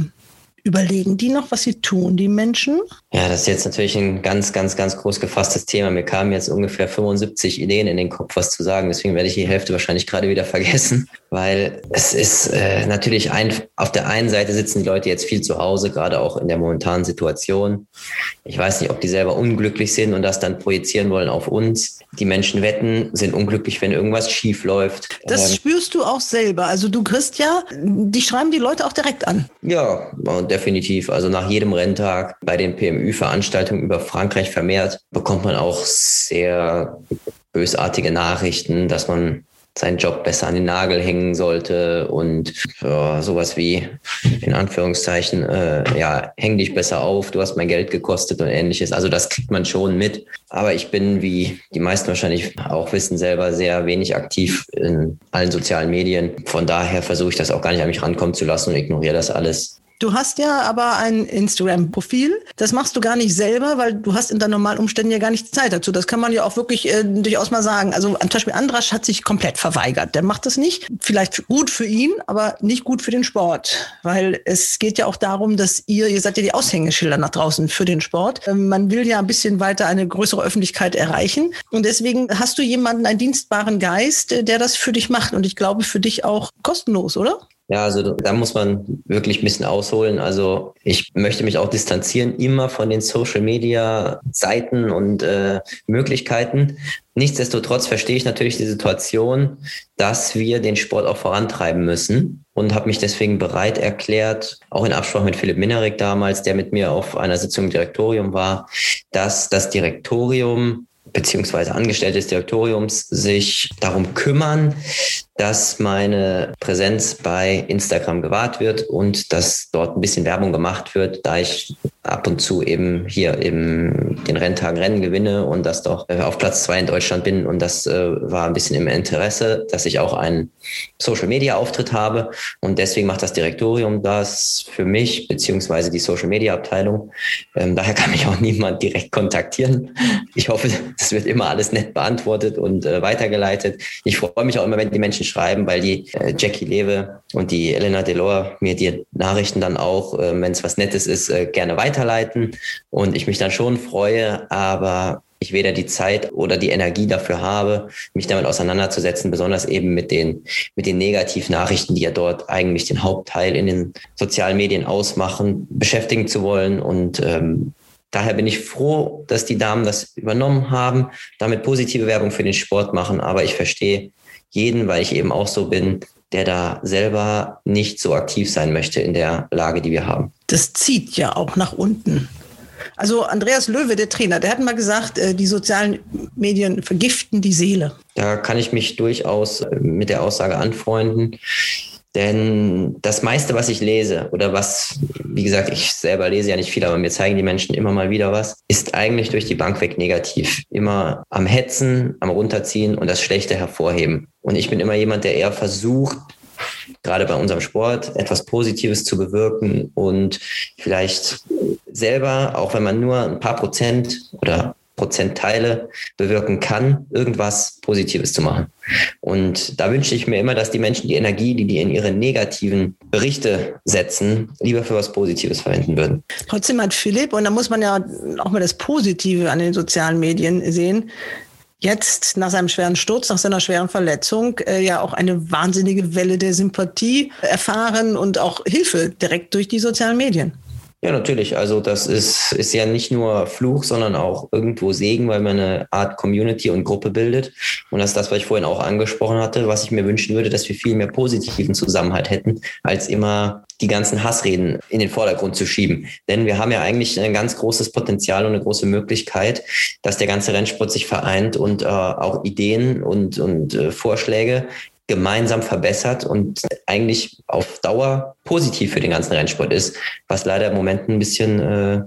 Überlegen die noch, was sie tun, die Menschen? Ja, das ist jetzt natürlich ein ganz, ganz, ganz groß gefasstes Thema. Mir kamen jetzt ungefähr 75 Ideen in den Kopf, was zu sagen. Deswegen werde ich die Hälfte wahrscheinlich gerade wieder vergessen, weil es ist äh, natürlich ein, auf der einen Seite sitzen die Leute jetzt viel zu Hause, gerade auch in der momentanen Situation. Ich weiß nicht, ob die selber unglücklich sind und das dann projizieren wollen auf uns. Die Menschen wetten, sind unglücklich, wenn irgendwas schief läuft. Das ähm, spürst du auch selber. Also du kriegst ja, die schreiben die Leute auch direkt an. Ja, definitiv. Also nach jedem Renntag bei den PMÜ-Veranstaltungen über Frankreich vermehrt bekommt man auch sehr bösartige Nachrichten, dass man seinen Job besser an den Nagel hängen sollte und ja, sowas wie in Anführungszeichen, äh, ja, häng dich besser auf, du hast mein Geld gekostet und ähnliches. Also das kriegt man schon mit. Aber ich bin, wie die meisten wahrscheinlich auch wissen, selber sehr wenig aktiv in allen sozialen Medien. Von daher versuche ich das auch gar nicht an mich rankommen zu lassen und ignoriere das alles. Du hast ja aber ein Instagram-Profil. Das machst du gar nicht selber, weil du hast in deinen normalen Umständen ja gar nicht Zeit dazu. Das kann man ja auch wirklich äh, durchaus mal sagen. Also zum Beispiel Andrasch hat sich komplett verweigert. Der macht das nicht. Vielleicht gut für ihn, aber nicht gut für den Sport. Weil es geht ja auch darum, dass ihr, ihr seid ja die Aushängeschilder nach draußen für den Sport. Ähm, man will ja ein bisschen weiter eine größere Öffentlichkeit erreichen. Und deswegen hast du jemanden, einen dienstbaren Geist, äh, der das für dich macht. Und ich glaube, für dich auch kostenlos, oder? Ja, also da muss man wirklich ein bisschen ausholen. Also ich möchte mich auch distanzieren immer von den Social Media Seiten und äh, Möglichkeiten. Nichtsdestotrotz verstehe ich natürlich die Situation, dass wir den Sport auch vorantreiben müssen und habe mich deswegen bereit erklärt, auch in Absprache mit Philipp Minerik damals, der mit mir auf einer Sitzung im Direktorium war, dass das Direktorium beziehungsweise Angestellte des Direktoriums sich darum kümmern, dass meine Präsenz bei Instagram gewahrt wird und dass dort ein bisschen Werbung gemacht wird, da ich ab und zu eben hier eben den Renntagen Rennen gewinne und das doch äh, auf Platz zwei in Deutschland bin. Und das äh, war ein bisschen im Interesse, dass ich auch einen Social Media Auftritt habe. Und deswegen macht das Direktorium das für mich, beziehungsweise die Social Media Abteilung. Ähm, daher kann mich auch niemand direkt kontaktieren. Ich hoffe, das wird immer alles nett beantwortet und äh, weitergeleitet. Ich freue mich auch immer, wenn die Menschen schreiben, weil die äh, Jackie Lewe und die Elena Delors mir die Nachrichten dann auch, äh, wenn es was Nettes ist, äh, gerne weiterleiten und ich mich dann schon freue, aber ich weder die Zeit oder die Energie dafür habe, mich damit auseinanderzusetzen, besonders eben mit den, mit den Negativnachrichten, die ja dort eigentlich den Hauptteil in den sozialen Medien ausmachen, beschäftigen zu wollen. Und ähm, daher bin ich froh, dass die Damen das übernommen haben, damit positive Werbung für den Sport machen. Aber ich verstehe jeden, weil ich eben auch so bin, der da selber nicht so aktiv sein möchte in der Lage, die wir haben. Das zieht ja auch nach unten. Also Andreas Löwe, der Trainer, der hat mal gesagt, äh, die sozialen Medien vergiften die Seele. Da kann ich mich durchaus äh, mit der Aussage anfreunden. Denn das meiste, was ich lese oder was, wie gesagt, ich selber lese ja nicht viel, aber mir zeigen die Menschen immer mal wieder was, ist eigentlich durch die Bank weg negativ. Immer am Hetzen, am Runterziehen und das Schlechte hervorheben. Und ich bin immer jemand, der eher versucht, gerade bei unserem Sport etwas Positives zu bewirken und vielleicht selber, auch wenn man nur ein paar Prozent oder Prozentteile bewirken kann, irgendwas Positives zu machen. Und da wünsche ich mir immer, dass die Menschen die Energie, die die in ihre negativen Berichte setzen, lieber für was Positives verwenden würden. Trotzdem hat Philipp, und da muss man ja auch mal das Positive an den sozialen Medien sehen, jetzt nach seinem schweren Sturz, nach seiner schweren Verletzung, äh, ja auch eine wahnsinnige Welle der Sympathie erfahren und auch Hilfe direkt durch die sozialen Medien. Ja, natürlich. Also das ist, ist ja nicht nur Fluch, sondern auch irgendwo Segen, weil man eine Art Community und Gruppe bildet. Und das ist das, was ich vorhin auch angesprochen hatte, was ich mir wünschen würde, dass wir viel mehr positiven Zusammenhalt hätten, als immer die ganzen Hassreden in den Vordergrund zu schieben. Denn wir haben ja eigentlich ein ganz großes Potenzial und eine große Möglichkeit, dass der ganze Rennsport sich vereint und äh, auch Ideen und, und äh, Vorschläge gemeinsam verbessert und eigentlich auf Dauer positiv für den ganzen Rennsport ist, was leider im Moment ein bisschen, äh,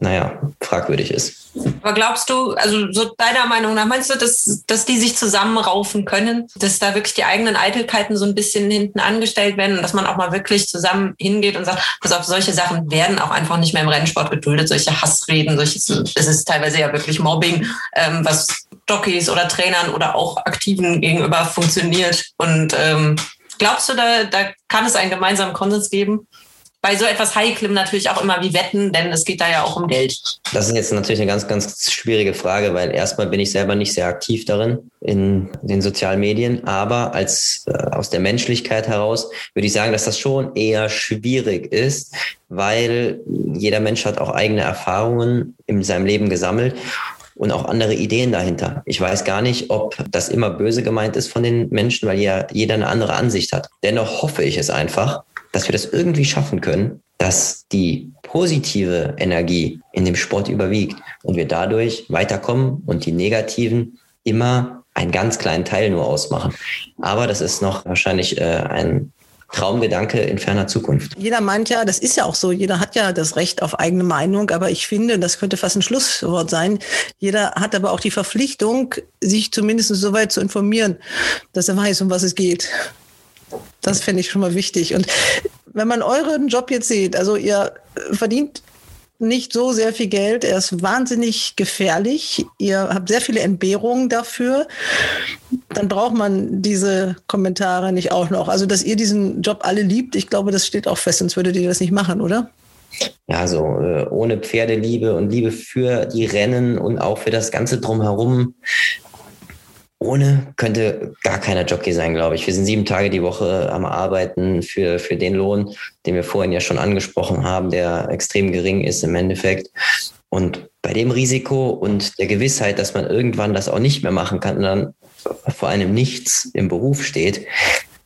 naja, fragwürdig ist. Aber glaubst du, also so deiner Meinung nach, meinst du, dass, dass die sich zusammenraufen können, dass da wirklich die eigenen Eitelkeiten so ein bisschen hinten angestellt werden und dass man auch mal wirklich zusammen hingeht und sagt, pass auf, solche Sachen werden auch einfach nicht mehr im Rennsport geduldet, solche Hassreden, solches, es ist teilweise ja wirklich Mobbing, ähm, was Jockeys oder Trainern oder auch Aktiven gegenüber funktioniert. Und ähm, glaubst du, da, da kann es einen gemeinsamen Konsens geben? Bei so etwas Heiklem natürlich auch immer wie Wetten, denn es geht da ja auch um Geld. Das ist jetzt natürlich eine ganz, ganz schwierige Frage, weil erstmal bin ich selber nicht sehr aktiv darin in den sozialen Medien, aber als äh, aus der Menschlichkeit heraus würde ich sagen, dass das schon eher schwierig ist, weil jeder Mensch hat auch eigene Erfahrungen in seinem Leben gesammelt und auch andere Ideen dahinter. Ich weiß gar nicht, ob das immer böse gemeint ist von den Menschen, weil ja jeder eine andere Ansicht hat. Dennoch hoffe ich es einfach, dass wir das irgendwie schaffen können, dass die positive Energie in dem Sport überwiegt und wir dadurch weiterkommen und die negativen immer einen ganz kleinen Teil nur ausmachen. Aber das ist noch wahrscheinlich äh, ein Traumgedanke in ferner Zukunft. Jeder meint ja, das ist ja auch so, jeder hat ja das Recht auf eigene Meinung, aber ich finde, das könnte fast ein Schlusswort sein. Jeder hat aber auch die Verpflichtung, sich zumindest so weit zu informieren, dass er weiß, um was es geht. Das fände ich schon mal wichtig. Und wenn man euren Job jetzt sieht, also ihr verdient nicht so sehr viel Geld. Er ist wahnsinnig gefährlich. Ihr habt sehr viele Entbehrungen dafür. Dann braucht man diese Kommentare nicht auch noch. Also, dass ihr diesen Job alle liebt, ich glaube, das steht auch fest, sonst würdet ihr das nicht machen, oder? Ja, so äh, ohne Pferdeliebe und Liebe für die Rennen und auch für das Ganze drumherum ohne könnte gar keiner Jockey sein, glaube ich. Wir sind sieben Tage die Woche am Arbeiten für, für den Lohn, den wir vorhin ja schon angesprochen haben, der extrem gering ist im Endeffekt. Und bei dem Risiko und der Gewissheit, dass man irgendwann das auch nicht mehr machen kann und dann vor einem nichts im Beruf steht,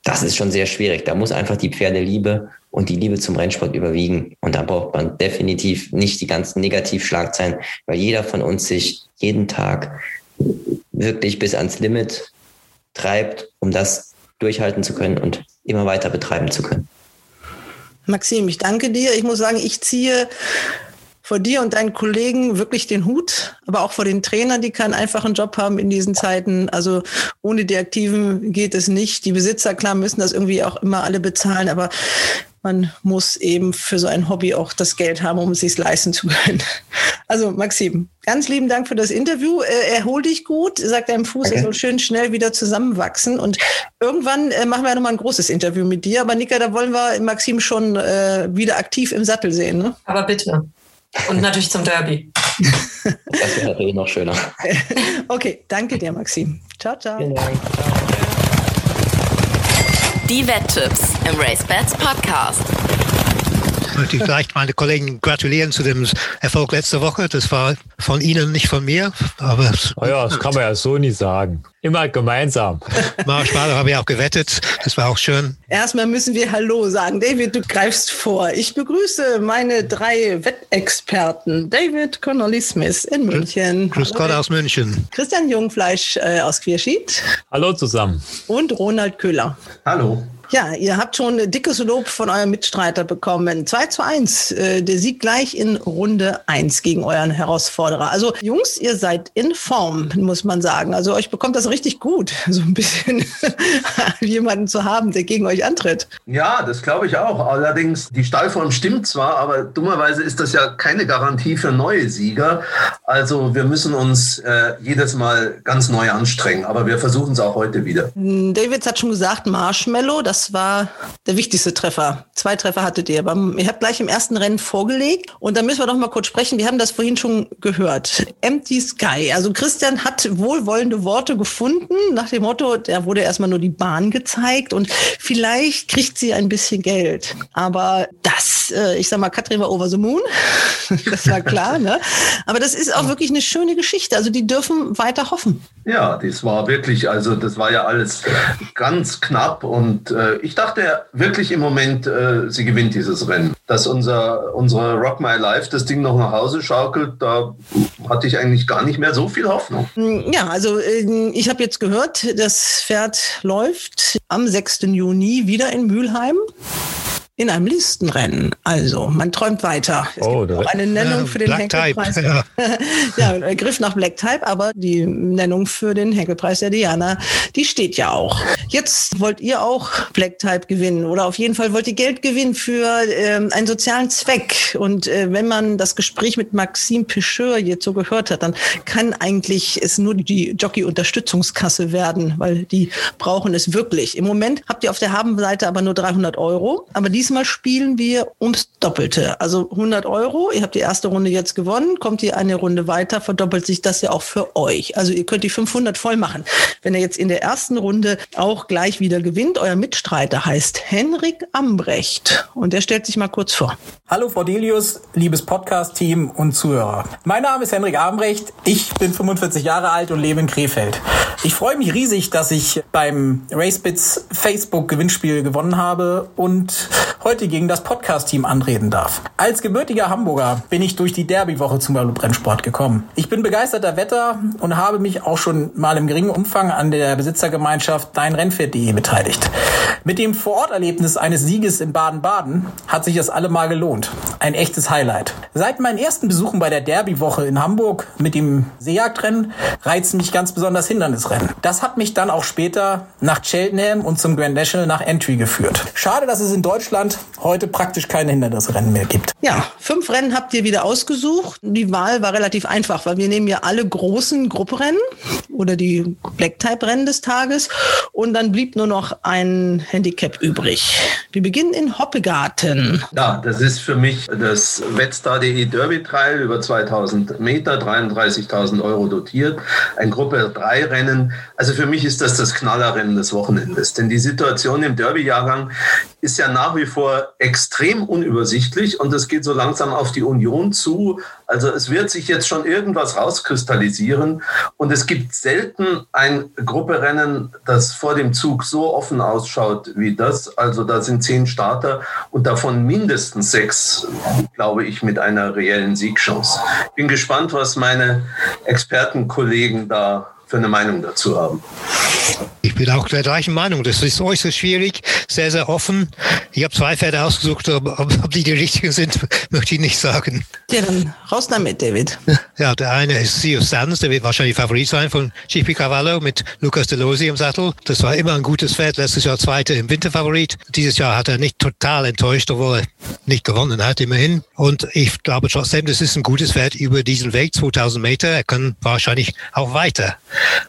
das ist schon sehr schwierig. Da muss einfach die Pferdeliebe und die Liebe zum Rennsport überwiegen. Und da braucht man definitiv nicht die ganzen Negativschlagzeilen, weil jeder von uns sich jeden Tag wirklich bis ans Limit treibt, um das durchhalten zu können und immer weiter betreiben zu können. Maxim, ich danke dir. Ich muss sagen, ich ziehe vor dir und deinen Kollegen wirklich den Hut, aber auch vor den Trainern, die keinen einfachen Job haben in diesen Zeiten. Also ohne die Aktiven geht es nicht. Die Besitzer, klar, müssen das irgendwie auch immer alle bezahlen, aber man muss eben für so ein Hobby auch das Geld haben, um es sich leisten zu können. Also Maxim, ganz lieben Dank für das Interview. Äh, erhol dich gut, sagt deinem Fuß, okay. er soll schön schnell wieder zusammenwachsen. Und irgendwann äh, machen wir nochmal ein großes Interview mit dir. Aber Nika, da wollen wir Maxim schon äh, wieder aktiv im Sattel sehen. Ne? Aber bitte. Und natürlich zum Derby. das wäre natürlich noch schöner. okay, danke dir, Maxim. Ciao, ciao. Vielen Dank. Die Wetttipps im RaceBets Podcast. Möchte ich vielleicht meine Kollegen gratulieren zu dem Erfolg letzte Woche. Das war von Ihnen, nicht von mir. Aber oh ja, das kann man ja so nicht sagen. Immer gemeinsam. Marsch Spader habe ich auch gewettet. Das war auch schön. Erstmal müssen wir Hallo sagen. David, du greifst vor. Ich begrüße meine drei Wettexperten. David Connolly Smith in München. Grüß Gott aus München. Christian Jungfleisch äh, aus Querschied. Hallo zusammen. Und Ronald Köhler. Hallo. Ja, ihr habt schon dickes Lob von eurem Mitstreiter bekommen. 2 zu 1, äh, der Sieg gleich in Runde 1 gegen euren Herausforderer. Also Jungs, ihr seid in Form, muss man sagen. Also euch bekommt das richtig gut, so ein bisschen jemanden zu haben, der gegen euch antritt. Ja, das glaube ich auch. Allerdings, die Stallform stimmt zwar, aber dummerweise ist das ja keine Garantie für neue Sieger. Also wir müssen uns äh, jedes Mal ganz neu anstrengen, aber wir versuchen es auch heute wieder. David hat schon gesagt, Marshmallow, das das war der wichtigste Treffer. Zwei Treffer hattet ihr. Aber ihr habt gleich im ersten Rennen vorgelegt. Und da müssen wir doch mal kurz sprechen. Wir haben das vorhin schon gehört. Empty Sky. Also Christian hat wohlwollende Worte gefunden. Nach dem Motto, da wurde erstmal nur die Bahn gezeigt und vielleicht kriegt sie ein bisschen Geld. Aber das, äh, ich sag mal, Katrin war over the moon. das war klar, ne? Aber das ist auch wirklich eine schöne Geschichte. Also die dürfen weiter hoffen. Ja, das war wirklich, also das war ja alles ganz knapp und äh, ich dachte wirklich im Moment, äh, sie gewinnt dieses Rennen. Dass unser, unsere Rock My Life das Ding noch nach Hause schaukelt, da hatte ich eigentlich gar nicht mehr so viel Hoffnung. Mm, ja, also äh, ich habe jetzt gehört, das Pferd läuft am 6. Juni wieder in Mülheim in einem Listenrennen. Also, man träumt weiter. Es oh, gibt auch eine Nennung ja, für den Black Henkelpreis. Type, ja. ja, Griff nach Black Type, aber die Nennung für den Henkelpreis der Diana, die steht ja auch. Jetzt wollt ihr auch Black Type gewinnen oder auf jeden Fall wollt ihr Geld gewinnen für ähm, einen sozialen Zweck. Und äh, wenn man das Gespräch mit Maxime Picheur jetzt so gehört hat, dann kann eigentlich es nur die Jockey-Unterstützungskasse werden, weil die brauchen es wirklich. Im Moment habt ihr auf der Habenseite aber nur 300 Euro, aber diesmal diesmal spielen wir ums Doppelte. Also 100 Euro. Ihr habt die erste Runde jetzt gewonnen. Kommt ihr eine Runde weiter, verdoppelt sich das ja auch für euch. Also ihr könnt die 500 voll machen. Wenn ihr jetzt in der ersten Runde auch gleich wieder gewinnt, euer Mitstreiter heißt Henrik Ambrecht. Und der stellt sich mal kurz vor. Hallo Frau Delius, liebes Podcast-Team und Zuhörer. Mein Name ist Henrik Ambrecht. Ich bin 45 Jahre alt und lebe in Krefeld. Ich freue mich riesig, dass ich beim RaceBits Facebook-Gewinnspiel gewonnen habe und heute gegen das Podcast-Team antreten darf. Als gebürtiger Hamburger bin ich durch die Derby-Woche zum Brennsport gekommen. Ich bin begeisterter Wetter und habe mich auch schon mal im geringen Umfang an der Besitzergemeinschaft deinrennpferd.de beteiligt. Mit dem Vororterlebnis eines Sieges in Baden-Baden hat sich das allemal gelohnt. Ein echtes Highlight. Seit meinen ersten Besuchen bei der Derby-Woche in Hamburg mit dem Seejagdrennen reizen mich ganz besonders Hindernisrennen. Das hat mich dann auch später nach Cheltenham und zum Grand National nach Entry geführt. Schade, dass es in Deutschland heute praktisch keine Hindernisrennen mehr gibt. Ja, fünf Rennen habt ihr wieder ausgesucht. Die Wahl war relativ einfach, weil wir nehmen ja alle großen Grupperennen oder die Black-Type-Rennen des Tages und dann blieb nur noch ein Handicap übrig. Wir beginnen in Hoppegarten. Ja, das ist für mich das Wetstar.de Derby Trail über 2000 Meter, 33.000 Euro dotiert, ein Gruppe 3 Rennen. Also für mich ist das das Knallerrennen des Wochenendes, denn die Situation im Derby-Jahrgang ist ja nach wie vor extrem unübersichtlich und es geht so langsam auf die Union zu. Also es wird sich jetzt schon irgendwas rauskristallisieren und es gibt selten ein Grupperennen, das vor dem Zug so offen ausschaut wie das. Also da sind zehn Starter und davon mindestens sechs, glaube ich, mit einer reellen Siegchance. Bin gespannt, was meine Expertenkollegen da für eine Meinung dazu haben. Ich bin auch der gleichen Meinung. Das ist äußerst schwierig, sehr, sehr offen. Ich habe zwei Pferde ausgesucht, aber ob die die richtigen sind, möchte ich nicht sagen. Ja, dann raus damit, David. Ja, der eine ist Sea of Sands, der wird wahrscheinlich Favorit sein von GP Cavallo mit Lucas Delosi im Sattel. Das war immer ein gutes Pferd, letztes Jahr Zweiter im Winterfavorit. Dieses Jahr hat er nicht total enttäuscht, obwohl er nicht gewonnen hat, immerhin. Und ich glaube trotzdem, das ist ein gutes Pferd über diesen Weg, 2000 Meter. Er kann wahrscheinlich auch weiter.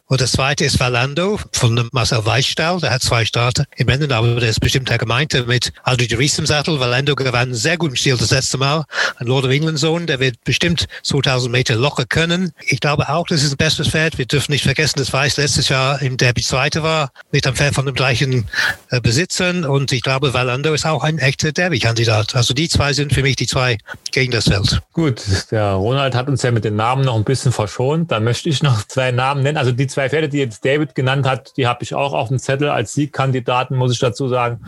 Und das zweite ist Valando von Marcel Weichstall, der hat zwei Starter im Rennen, aber der ist bestimmt der gemeinte mit Aldridge Reese im Sattel. Valendo gewann sehr gut im Stil das letzte Mal. Ein Lord of England Sohn, der wird bestimmt 2000 Meter locker können. Ich glaube auch, das ist ein bestes Pferd. Wir dürfen nicht vergessen, dass Weiß letztes Jahr im Derby Zweiter war, mit einem Pferd von dem gleichen äh, Besitzern. Und ich glaube, Valando ist auch ein echter Derby-Kandidat. Also die zwei sind für mich die zwei gegen das Feld. Gut, der Ronald hat uns ja mit den Namen noch ein bisschen verschont. Da möchte ich noch zwei Namen nennen. Also die zwei Pferde, die jetzt David genannt hat, die habe ich auch auf dem Zettel als Siegkandidaten, muss ich dazu sagen.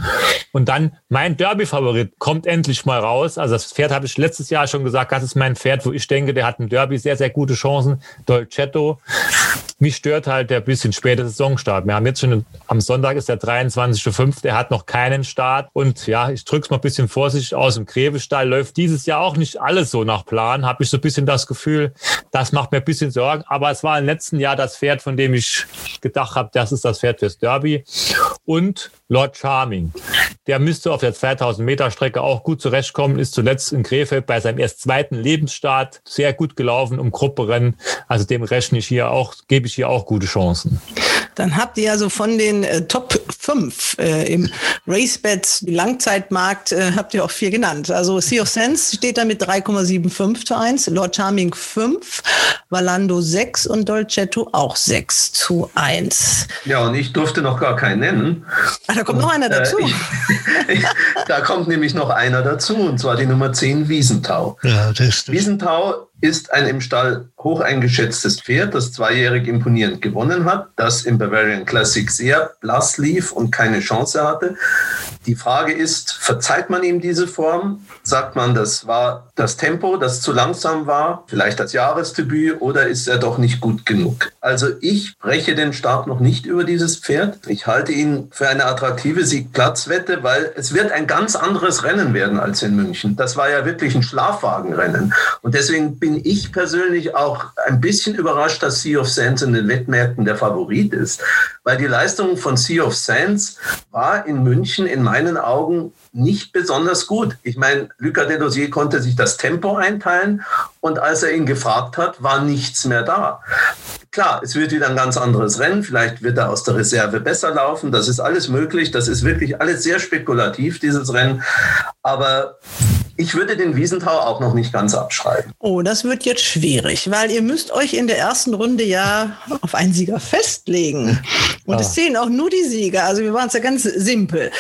Und dann mein Derby-Favorit kommt endlich mal raus. Also das Pferd habe ich letztes Jahr schon gesagt, das ist mein Pferd, wo ich denke, der hat ein Derby sehr, sehr gute Chancen. Dolcetto. Mich stört halt der bisschen späte Saisonstart. Wir haben jetzt schon, am Sonntag ist der 23.05., der hat noch keinen Start. Und ja, ich drücke es mal ein bisschen vorsichtig aus. Im Grevestall läuft dieses Jahr auch nicht alles so nach Plan. Habe ich so ein bisschen das Gefühl, das macht mir ein bisschen Sorgen. Aber es war im letzten Jahr das Pferd, von dem ich gedacht habe, das ist das Pferd fürs Derby. Und Lord Charming. Der müsste auf der 2000 Meter Strecke auch gut zurechtkommen, ist zuletzt in Krefeld bei seinem erst zweiten Lebensstart sehr gut gelaufen um Grupperennen. Also dem rechne ich hier auch, gebe ich hier auch gute Chancen. Dann habt ihr also von den äh, Top 5 äh, im RaceBets Langzeitmarkt äh, habt ihr auch vier genannt. Also Sea of Sense steht da mit 3,75 zu 1, Lord Charming 5, Valando 6 und Dolcetto auch 6 zu 1. Ja, und ich durfte noch gar keinen nennen. Ach, da kommt und, noch einer dazu. Äh, ich, da kommt nämlich noch einer dazu, und zwar die Nummer 10, Wiesentau. Ja, das, das. Wiesentau ist ein im Stall hoch eingeschätztes Pferd, das zweijährig imponierend gewonnen hat, das im Bavarian Classic sehr blass lief und keine Chance hatte. Die Frage ist, verzeiht man ihm diese Form? Sagt man, das war das Tempo, das zu langsam war, vielleicht das Jahresdebüt oder ist er doch nicht gut genug? Also ich breche den Start noch nicht über dieses Pferd. Ich halte ihn für eine attraktive Siegplatzwette, weil es wird ein ganz anderes Rennen werden als in München. Das war ja wirklich ein Schlafwagenrennen. Und deswegen bin ich persönlich auch ein bisschen überrascht, dass Sea of Sands in den Wettmärkten der Favorit ist, weil die Leistung von Sea of Sands war in München in meinen Augen nicht besonders gut. Ich meine, Lucas de Dossier konnte sich das Tempo einteilen und als er ihn gefragt hat, war nichts mehr da. Klar, es wird wieder ein ganz anderes Rennen. Vielleicht wird er aus der Reserve besser laufen. Das ist alles möglich. Das ist wirklich alles sehr spekulativ, dieses Rennen. Aber ich würde den Wiesenthau auch noch nicht ganz abschreiben. Oh, das wird jetzt schwierig, weil ihr müsst euch in der ersten Runde ja auf einen Sieger festlegen. Und es Ah. zählen auch nur die Sieger. Also wir waren es ja ganz simpel.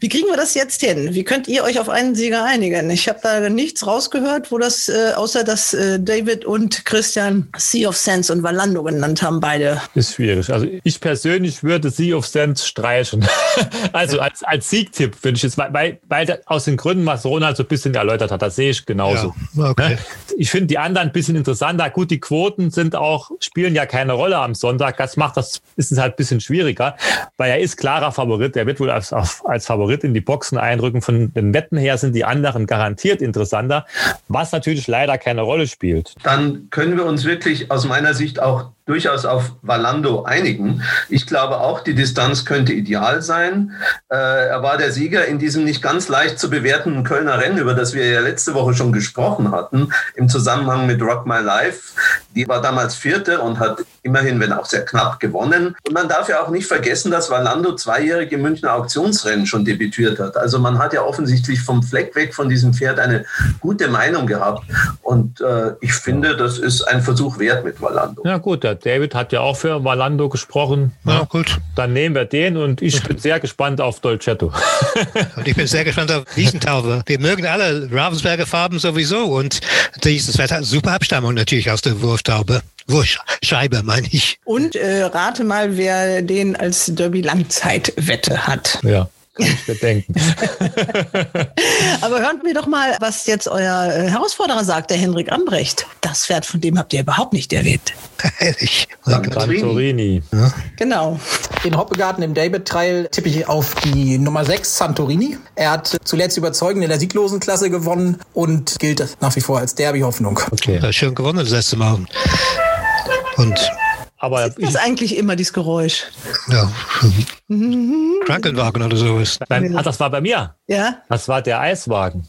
Wie kriegen wir das jetzt hin? Wie könnt ihr euch auf einen Sieger einigen? Ich habe da nichts rausgehört, wo das, äh, außer dass äh, David und Christian Sea of Sense und Valando genannt haben, beide. Ist schwierig. Also ich persönlich würde Sea of Sense streichen. also als, als Siegtipp finde ich jetzt, weil, weil, weil aus den Gründen, was Ronald so ein bisschen erläutert hat, das sehe ich genauso. Ja, okay. Ne? Ich finde die anderen ein bisschen interessanter. Gut, die Quoten sind auch, spielen ja keine Rolle am Sonntag. Das macht das, ist es halt ein bisschen schwieriger, weil er ist klarer Favorit. Er wird wohl als, als Favorit in die Boxen einrücken. Von den Wetten her sind die anderen garantiert interessanter, was natürlich leider keine Rolle spielt. Dann können wir uns wirklich aus meiner Sicht auch durchaus auf Valando einigen. Ich glaube auch, die Distanz könnte ideal sein. Äh, er war der Sieger in diesem nicht ganz leicht zu bewertenden Kölner Rennen, über das wir ja letzte Woche schon gesprochen hatten, im Zusammenhang mit Rock My Life. Die war damals Vierte und hat immerhin, wenn auch sehr knapp, gewonnen. Und man darf ja auch nicht vergessen, dass Valando zweijährige Münchner Auktionsrennen schon debütiert hat. Also man hat ja offensichtlich vom Fleck weg von diesem Pferd eine gute Meinung gehabt. Und äh, ich finde, das ist ein Versuch wert mit Valando. Ja gut, der David hat ja auch für Valando gesprochen. Ja, gut. Dann nehmen wir den und ich bin sehr gespannt auf Dolcetto. Und ich bin sehr gespannt auf Wiesentauber. Wir mögen alle Ravensberger Farben sowieso und dieses Wetter hat super Abstammung natürlich aus der Wurftaube. Wurfscheibe, meine ich. Und äh, rate mal, wer den als Derby-Langzeitwette hat. Ja, kann ich bedenken. Aber hören wir doch mal, was jetzt euer äh, Herausforderer sagt, der Henrik Ambrecht. Das Pferd, von dem habt ihr überhaupt nicht erwähnt. Ehrlich. Santorini. Genau. Den Hoppegarten im David Trail tippe ich auf die Nummer 6 Santorini. Er hat zuletzt überzeugend in der sieglosen Klasse gewonnen und gilt nach wie vor als Derby-Hoffnung. Okay. Ja, schön gewonnen das letzte Mal. Und Aber Das ist eigentlich immer dieses Geräusch. ja, Krankenwagen oder sowas. Nein, ah, das war bei mir. Ja? Das war der Eiswagen.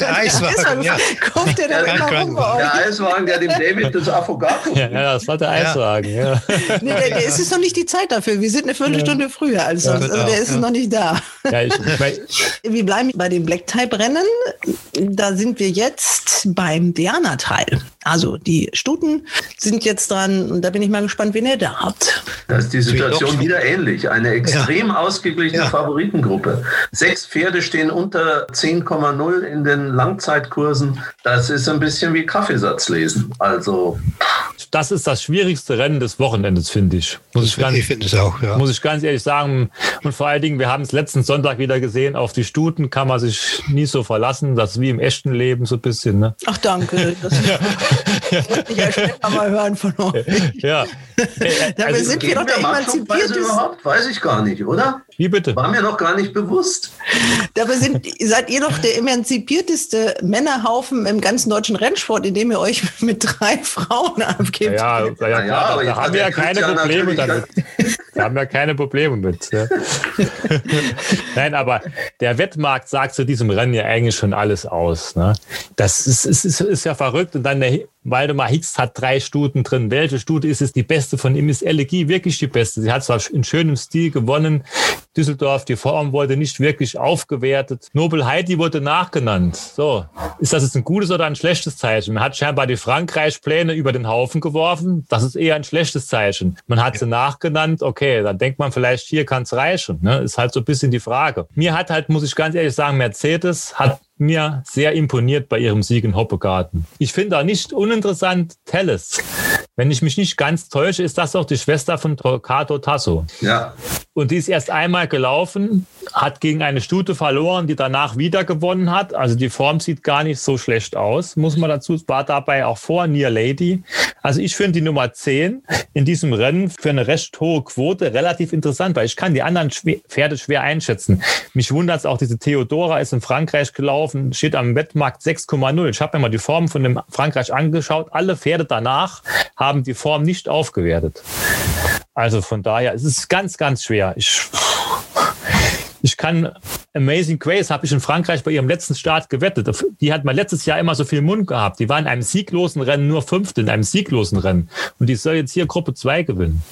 Der Eiswagen, ja. Guckt ihr da immer rum bei Der euch? Eiswagen, der dem David das Affogato Ja, ja, das war der Eiswagen. Ja. Nee, der, der, es ist noch nicht die Zeit dafür. Wir sind eine Viertelstunde früher als sonst. Also der ist noch nicht da. Ja, ich, ich mein, Wir bleiben bei den Black-Type-Rennen. Da sind wir jetzt beim Diana-Teil. Also die Stuten sind jetzt dran und da bin ich mal gespannt, wen ihr da habt. Da ist die Situation wieder ähnlich. Eine extrem ausgeglichene Ja. Favoritengruppe. Sechs Pferde stehen unter 10,0 in den Langzeitkursen. Das ist ein bisschen wie Kaffeesatz lesen. Also das ist das schwierigste Rennen des Wochenendes, finde ich. Muss ich, ganz, Ich finde es auch, ja. muss ich ganz ehrlich sagen. Und vor allen Dingen, wir haben es letzten Sonntag wieder gesehen, auf die Stuten kann man sich nie so verlassen. Das ist wie im echten Leben so ein bisschen. Ne? Ach, danke. Das wollte ich ja später mal hören von euch. Ja. Dabei also, sind wir doch der emanzipierteste. überhaupt? Weiß ich gar nicht, oder? wie bitte? War mir noch gar nicht bewusst. Dabei sind, seid ihr doch der emanzipierteste Männerhaufen im ganzen deutschen Rennsport, indem ihr euch mit drei Frauen abgebt. Ja, ja, ja, ja, klar, aber da, da haben wir ja keine Probleme damit. Da haben wir keine Probleme mit. Ja. Nein, aber der Wettmarkt sagt zu diesem Rennen ja eigentlich schon alles aus. Ne? Das ist, ist, ist, ist ja verrückt. Und dann der Waldemar Hicks hat drei Stuten drin. Welche Stute ist es? Die beste von ihm ist Elegie wirklich die beste. Sie hat zwar in schönem Stil gewonnen. Düsseldorf, die Form wurde nicht wirklich aufgewertet. Nobel Heidi wurde nachgenannt. So, ist das jetzt ein gutes oder ein schlechtes Zeichen? Man hat scheinbar die Frankreich-Pläne über den Haufen geworfen. Das ist eher ein schlechtes Zeichen. Man hat sie nachgenannt. Okay, dann denkt man vielleicht, hier kann es reichen. Ne? Ist halt so ein bisschen die Frage. Mir hat halt, muss ich ganz ehrlich sagen, Mercedes hat mir sehr imponiert bei ihrem Sieg in Hoppegarten. Ich finde auch nicht uninteressant Telles. Wenn ich mich nicht ganz täusche, ist das auch die Schwester von Torquato Tasso. Ja. Und die ist erst einmal gelaufen, hat gegen eine Stute verloren, die danach wieder gewonnen hat. Also die Form sieht gar nicht so schlecht aus, muss man dazu. War dabei auch vor Near Lady. Also ich finde die Nummer 10 in diesem Rennen für eine recht hohe Quote relativ interessant, weil ich kann die anderen schwer, Pferde schwer einschätzen. Mich wundert es auch, diese Theodora ist in Frankreich gelaufen, steht am Wettmarkt 6,0. Ich habe mir mal die Form von dem Frankreich angeschaut. Alle Pferde danach haben die Form nicht aufgewertet. Also von daher, es ist ganz, ganz schwer. Ich, ich kann Amazing Grace habe ich in Frankreich bei ihrem letzten Start gewettet. Die hat mal letztes Jahr immer so viel Mund gehabt. Die war in einem sieglosen Rennen nur Fünfte, in einem sieglosen Rennen. Und die soll jetzt hier Gruppe 2 gewinnen.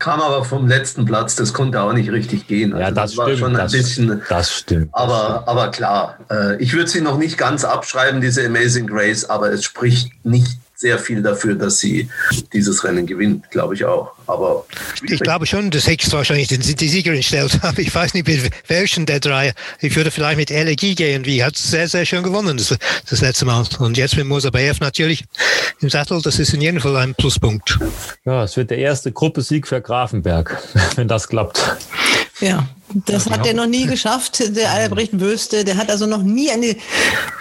Kam aber vom letzten Platz, das konnte auch nicht richtig gehen. Also ja, das, das war stimmt, schon ein das, bisschen. Das stimmt. Aber, aber klar, äh, ich würde sie noch nicht ganz abschreiben, diese Amazing Grace, aber es spricht nicht sehr viel dafür, dass sie dieses Rennen gewinnt, glaube ich auch. Aber ich glaube schon, dass Hicks wahrscheinlich die, die Siegerin stellt. Aber ich weiß nicht, mit welchen der drei. Ich würde vielleicht mit LG gehen. Die hat sehr, sehr schön gewonnen das, das letzte Mal. Und jetzt mit Mosabayev natürlich im Sattel. Das ist in jedem Fall ein Pluspunkt. Ja, es wird der erste Gruppesieg für Grafenberg, wenn das klappt. Ja, das ja, hat er noch nie geschafft, der Albrecht Wöste. Der hat also noch nie eine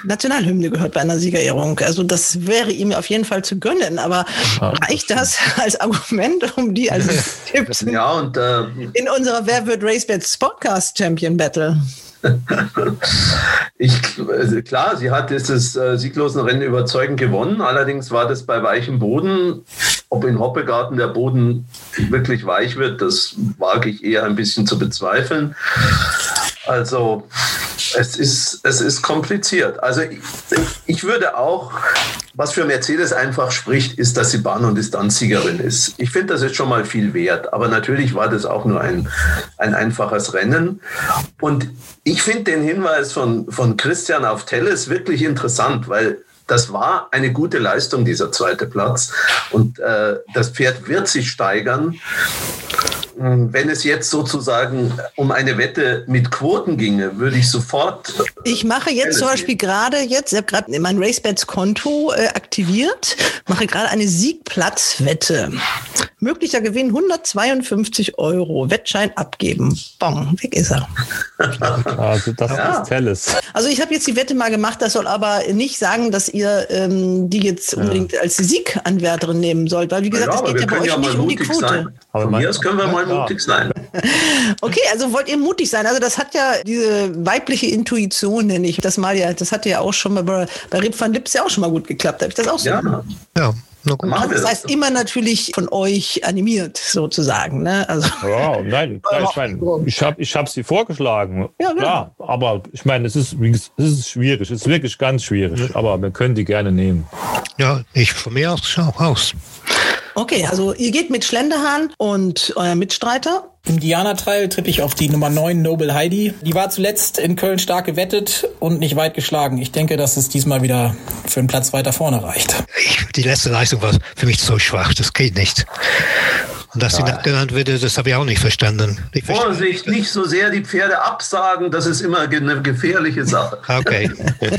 Nationalhymne gehört bei einer Siegerehrung. Also das wäre ihm auf jeden Fall zu gönnen. Aber ja, reicht das als Argument, um die als Tipps ja, und, äh, in unserer Wer wird RaceBets Podcast Champion Battle? ich, also klar, sie hat dieses äh, sieglosen Rennen überzeugend gewonnen. Allerdings war das bei weichem Boden. Ob in Hoppegarten der Boden wirklich weich wird, das wage ich eher ein bisschen zu bezweifeln. Also es ist, es ist kompliziert. Also ich, ich würde auch, was für Mercedes einfach spricht, ist, dass sie Bahn- und Distanzsiegerin ist. Ich finde, das ist schon mal viel wert. Aber natürlich war das auch nur ein, ein einfaches Rennen. Und ich finde den Hinweis von, von Christian auf Telles wirklich interessant, weil das war eine gute Leistung, dieser zweite Platz. Und äh, das Pferd wird sich steigern. Hm, wenn es jetzt sozusagen um eine Wette mit Quoten ginge, würde ich sofort. Ich mache jetzt zum Beispiel gerade jetzt, ich habe gerade mein RaceBets Konto äh, aktiviert, mache gerade eine Siegplatzwette. Möglicher Gewinn 152 Euro. Wettschein abgeben. Bong, weg ist er. Also das ja. ist Telles. Also ich habe jetzt die Wette mal gemacht, das soll aber nicht sagen, dass ihr ähm, die jetzt unbedingt ja. als Sieganwärterin nehmen sollt, weil wie gesagt, es ja, geht ja bei euch ja nicht um die Quote. Sein. Von mir aus können wir mal mutig sein. Okay, also wollt ihr mutig sein? Also das hat ja diese weibliche Intuition, nenne ich das mal ja. Das hat ja auch schon mal bei, bei Rip van Lips ja auch schon mal gut geklappt. Habe ich das auch so ja. gemacht? Ja. Also das heißt immer natürlich von euch animiert sozusagen. Ne? Also ja, nein, klar, ich meine, ich habe ich hab sie vorgeschlagen. Ja, genau. klar, aber ich meine, es ist, es ist schwierig, es ist wirklich ganz schwierig, aber wir können die gerne nehmen. Ja, ich von mir aus schau aus. Okay, also ihr geht mit Schlenderhahn und euer Mitstreiter. Im Diana-Teil tippe ich auf die Nummer 9 Noble Heidi. Die war zuletzt in Köln stark gewettet und nicht weit geschlagen. Ich denke, dass es diesmal wieder für einen Platz weiter vorne reicht. Die letzte Leistung war für mich so schwach, das geht nicht. Und dass ja. sie genannt wird, das habe ich auch nicht verstanden. Ich Vorsicht, nicht so sehr die Pferde absagen, das ist immer eine gefährliche Sache. Okay.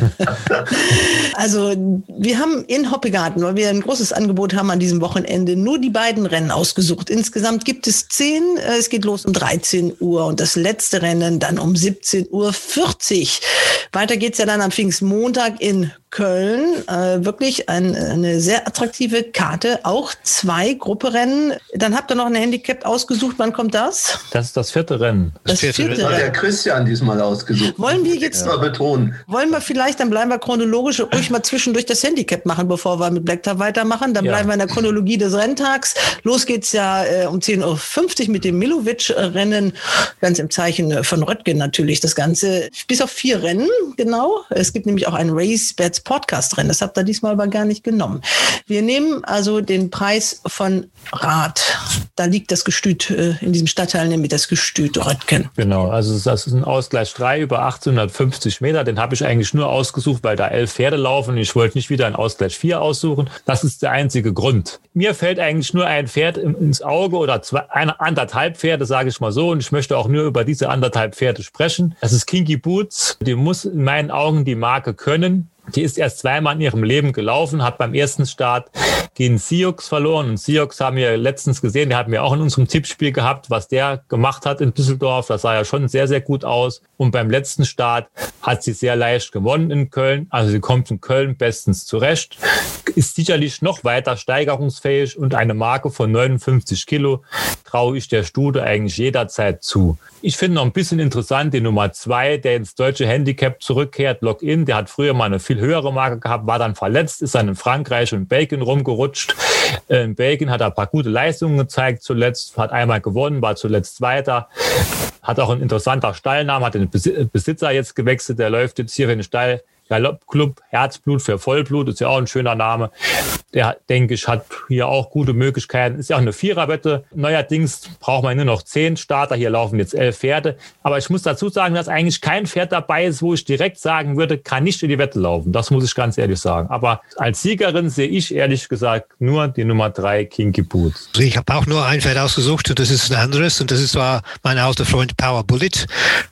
also wir haben in Hoppegarten, weil wir ein großes Angebot haben an diesem Wochenende, nur die beiden Rennen ausgesucht. Insgesamt gibt es zehn. Äh, es geht los um 13 Uhr und das letzte Rennen dann um 17.40 Uhr. Weiter geht's ja dann am Pfingstmontag in Köln. Äh, wirklich ein, eine sehr attraktive Karte. Auch zwei Grupperennen. Dann habt ihr noch ein Handicap ausgesucht. Wann kommt das? Das ist das vierte Rennen. Das, das vierte, Rennen. hat der Christian diesmal ausgesucht. Wollen wir jetzt ja. betonen? Wollen wir vielleicht, dann bleiben wir chronologisch ruhig mal zwischendurch das Handicap machen, bevor wir mit Black Tab weitermachen. Dann ja. bleiben wir in der Chronologie des Renntags. Los geht's ja äh, um 10.50 Uhr mit dem Milovic-Rennen. Ganz im Zeichen von Röttgen natürlich das Ganze. Bis auf vier Rennen, genau. Es gibt nämlich auch ein Race Bets Podcast Rennen. Das habt ihr diesmal aber gar nicht genommen. Wir nehmen also den Preis von Rad. Da liegt das Gestüt äh, in diesem Stadtteil, nämlich das Gestüt Röttgen. Genau, also das ist ein Ausgleich 3 über 1850 Meter. Den habe ich eigentlich nur ausgesucht, weil da elf Pferde laufen und ich wollte nicht wieder ein Ausgleich 4 aussuchen. Das ist der einzige Grund. Mir fällt eigentlich nur ein Pferd ins Auge oder zwei, eine, anderthalb Pferde, sage ich mal so. Und ich möchte auch nur über diese anderthalb Pferde sprechen. Das ist Kinky Boots. Die muss in meinen Augen die Marke können. Die ist erst zweimal in ihrem Leben gelaufen, hat beim ersten Start gegen Sioux verloren. Und Sioux haben wir letztens gesehen, der hat mir auch in unserem Tippspiel gehabt, was der gemacht hat in Düsseldorf. Das sah ja schon sehr, sehr gut aus. Und beim letzten Start hat sie sehr leicht gewonnen in Köln. Also sie kommt in Köln bestens zurecht. Ist sicherlich noch weiter steigerungsfähig und eine Marke von 59 Kilo traue ich der Studie eigentlich jederzeit zu. Ich finde noch ein bisschen interessant die Nummer zwei, der ins deutsche Handicap zurückkehrt, Login. Der hat früher mal eine viel höhere Marke gehabt, war dann verletzt, ist dann in Frankreich und Belgien rumgerutscht. Äh, in Belgien hat er ein paar gute Leistungen gezeigt zuletzt, hat einmal gewonnen, war zuletzt Zweiter, hat auch ein interessanter Stallname, hat den Besitzer jetzt gewechselt, der läuft jetzt hier in den Stall Galoppclub Herzblut für Vollblut, ist ja auch ein schöner Name. Der, denke ich, hat hier auch gute Möglichkeiten. Ist ja auch eine Viererwette. Neuerdings braucht man nur noch zehn Starter. Hier laufen jetzt elf Pferde. Aber ich muss dazu sagen, dass eigentlich kein Pferd dabei ist, wo ich direkt sagen würde, kann nicht in die Wette laufen. Das muss ich ganz ehrlich sagen. Aber als Siegerin sehe ich ehrlich gesagt nur die Nummer drei, Kinky Boots. Also ich habe auch nur ein Pferd ausgesucht und das ist ein anderes. Und das ist zwar mein alter Freund Power Bullet.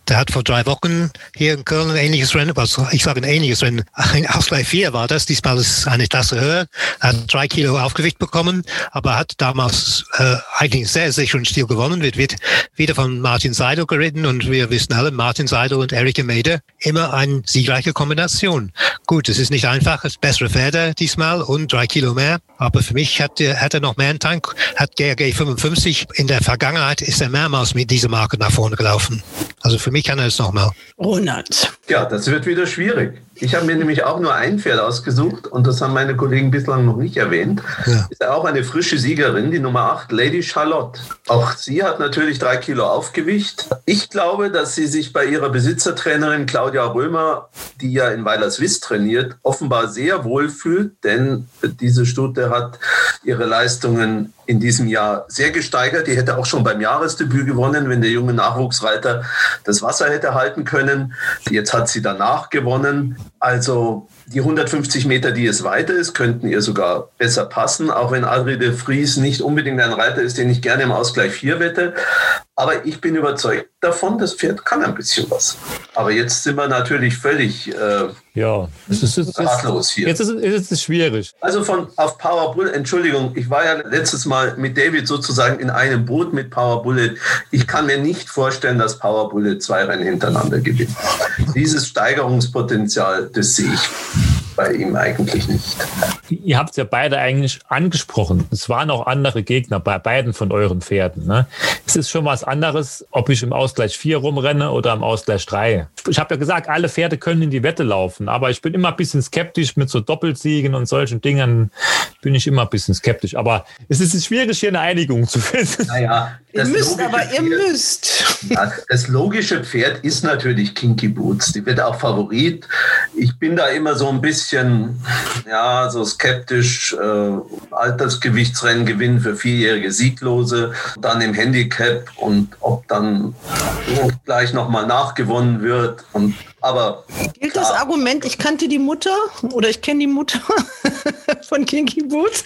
Der hat vor drei Wochen hier in Köln ein ähnliches Rennen, also ich sage ein ähnliches einiges. Wenn ein Ausgleich 4 war das, diesmal ist eine Klasse höher, hat drei Kilo Aufgewicht bekommen, aber hat damals äh, eigentlich sehr sicheren Stil gewonnen, wird, wird wieder von Martin Seidel geritten und wir wissen alle, Martin Seidel und Erika Mede, immer eine siegreiche Kombination. Gut, es ist nicht einfach, es ist bessere Pferde diesmal und drei Kilo mehr, aber für mich hat, hat er noch mehr einen Tank, hat GRG 55. In der Vergangenheit ist er mehrmals mit dieser Marke nach vorne gelaufen. Also für mich kann er es nochmal. Ronald. Ja, das wird wieder schwierig. Ich habe mir nämlich auch nur ein Pferd ausgesucht und das haben meine Kollegen bislang noch nicht erwähnt. Ja. Ist auch eine frische Siegerin, die Nummer 8, Lady Charlotte. Auch sie hat natürlich drei Kilo Aufgewicht. Ich glaube, dass sie sich bei ihrer Besitzertrainerin Claudia Römer, die ja in Weilerswist trainiert, offenbar sehr wohl fühlt, denn diese Stute hat ihre Leistungen in diesem Jahr sehr gesteigert. Die hätte auch schon beim Jahresdebüt gewonnen, wenn der junge Nachwuchsreiter das Wasser hätte halten können. Jetzt hat sie danach gewonnen. Also die 150 Meter, die es weiter ist, könnten ihr sogar besser passen, auch wenn Adri de Vries nicht unbedingt ein Reiter ist, den ich gerne im Ausgleich 4 wette. Aber ich bin überzeugt davon, das Pferd kann ein bisschen was. Aber jetzt sind wir natürlich völlig äh, ja, es ist, es ratlos hier. Jetzt ist, ist es schwierig. Also von auf Power Bullet, Entschuldigung, ich war ja letztes Mal mit David sozusagen in einem Boot mit Power Bullet. Ich kann mir nicht vorstellen, dass Power Bullet zwei Rennen hintereinander gewinnt. Dieses Steigerungspotenzial, das sehe ich bei ihm eigentlich nicht. Ihr habt es ja beide eigentlich angesprochen. Es waren auch andere Gegner bei beiden von euren Pferden. Ne? Es ist schon was anderes, ob ich im Ausgleich 4 rumrenne oder im Ausgleich 3. Ich habe ja gesagt, alle Pferde können in die Wette laufen, aber ich bin immer ein bisschen skeptisch mit so Doppelsiegen und solchen Dingen bin ich immer ein bisschen skeptisch. Aber es ist schwierig, hier eine Einigung zu finden. Naja, ihr müsst, aber ihr Pferd, müsst. Ja, das logische Pferd ist natürlich Kinky Boots. Die wird auch Favorit. Ich bin da immer so ein bisschen, ja, so skeptisch. Äh, Altersgewichtsrennen gewinnen für vierjährige Sieglose, dann im Handicap und ob dann gleich nochmal nachgewonnen wird und aber gilt das Argument, ich kannte die Mutter oder ich kenne die Mutter von Kinky Boots?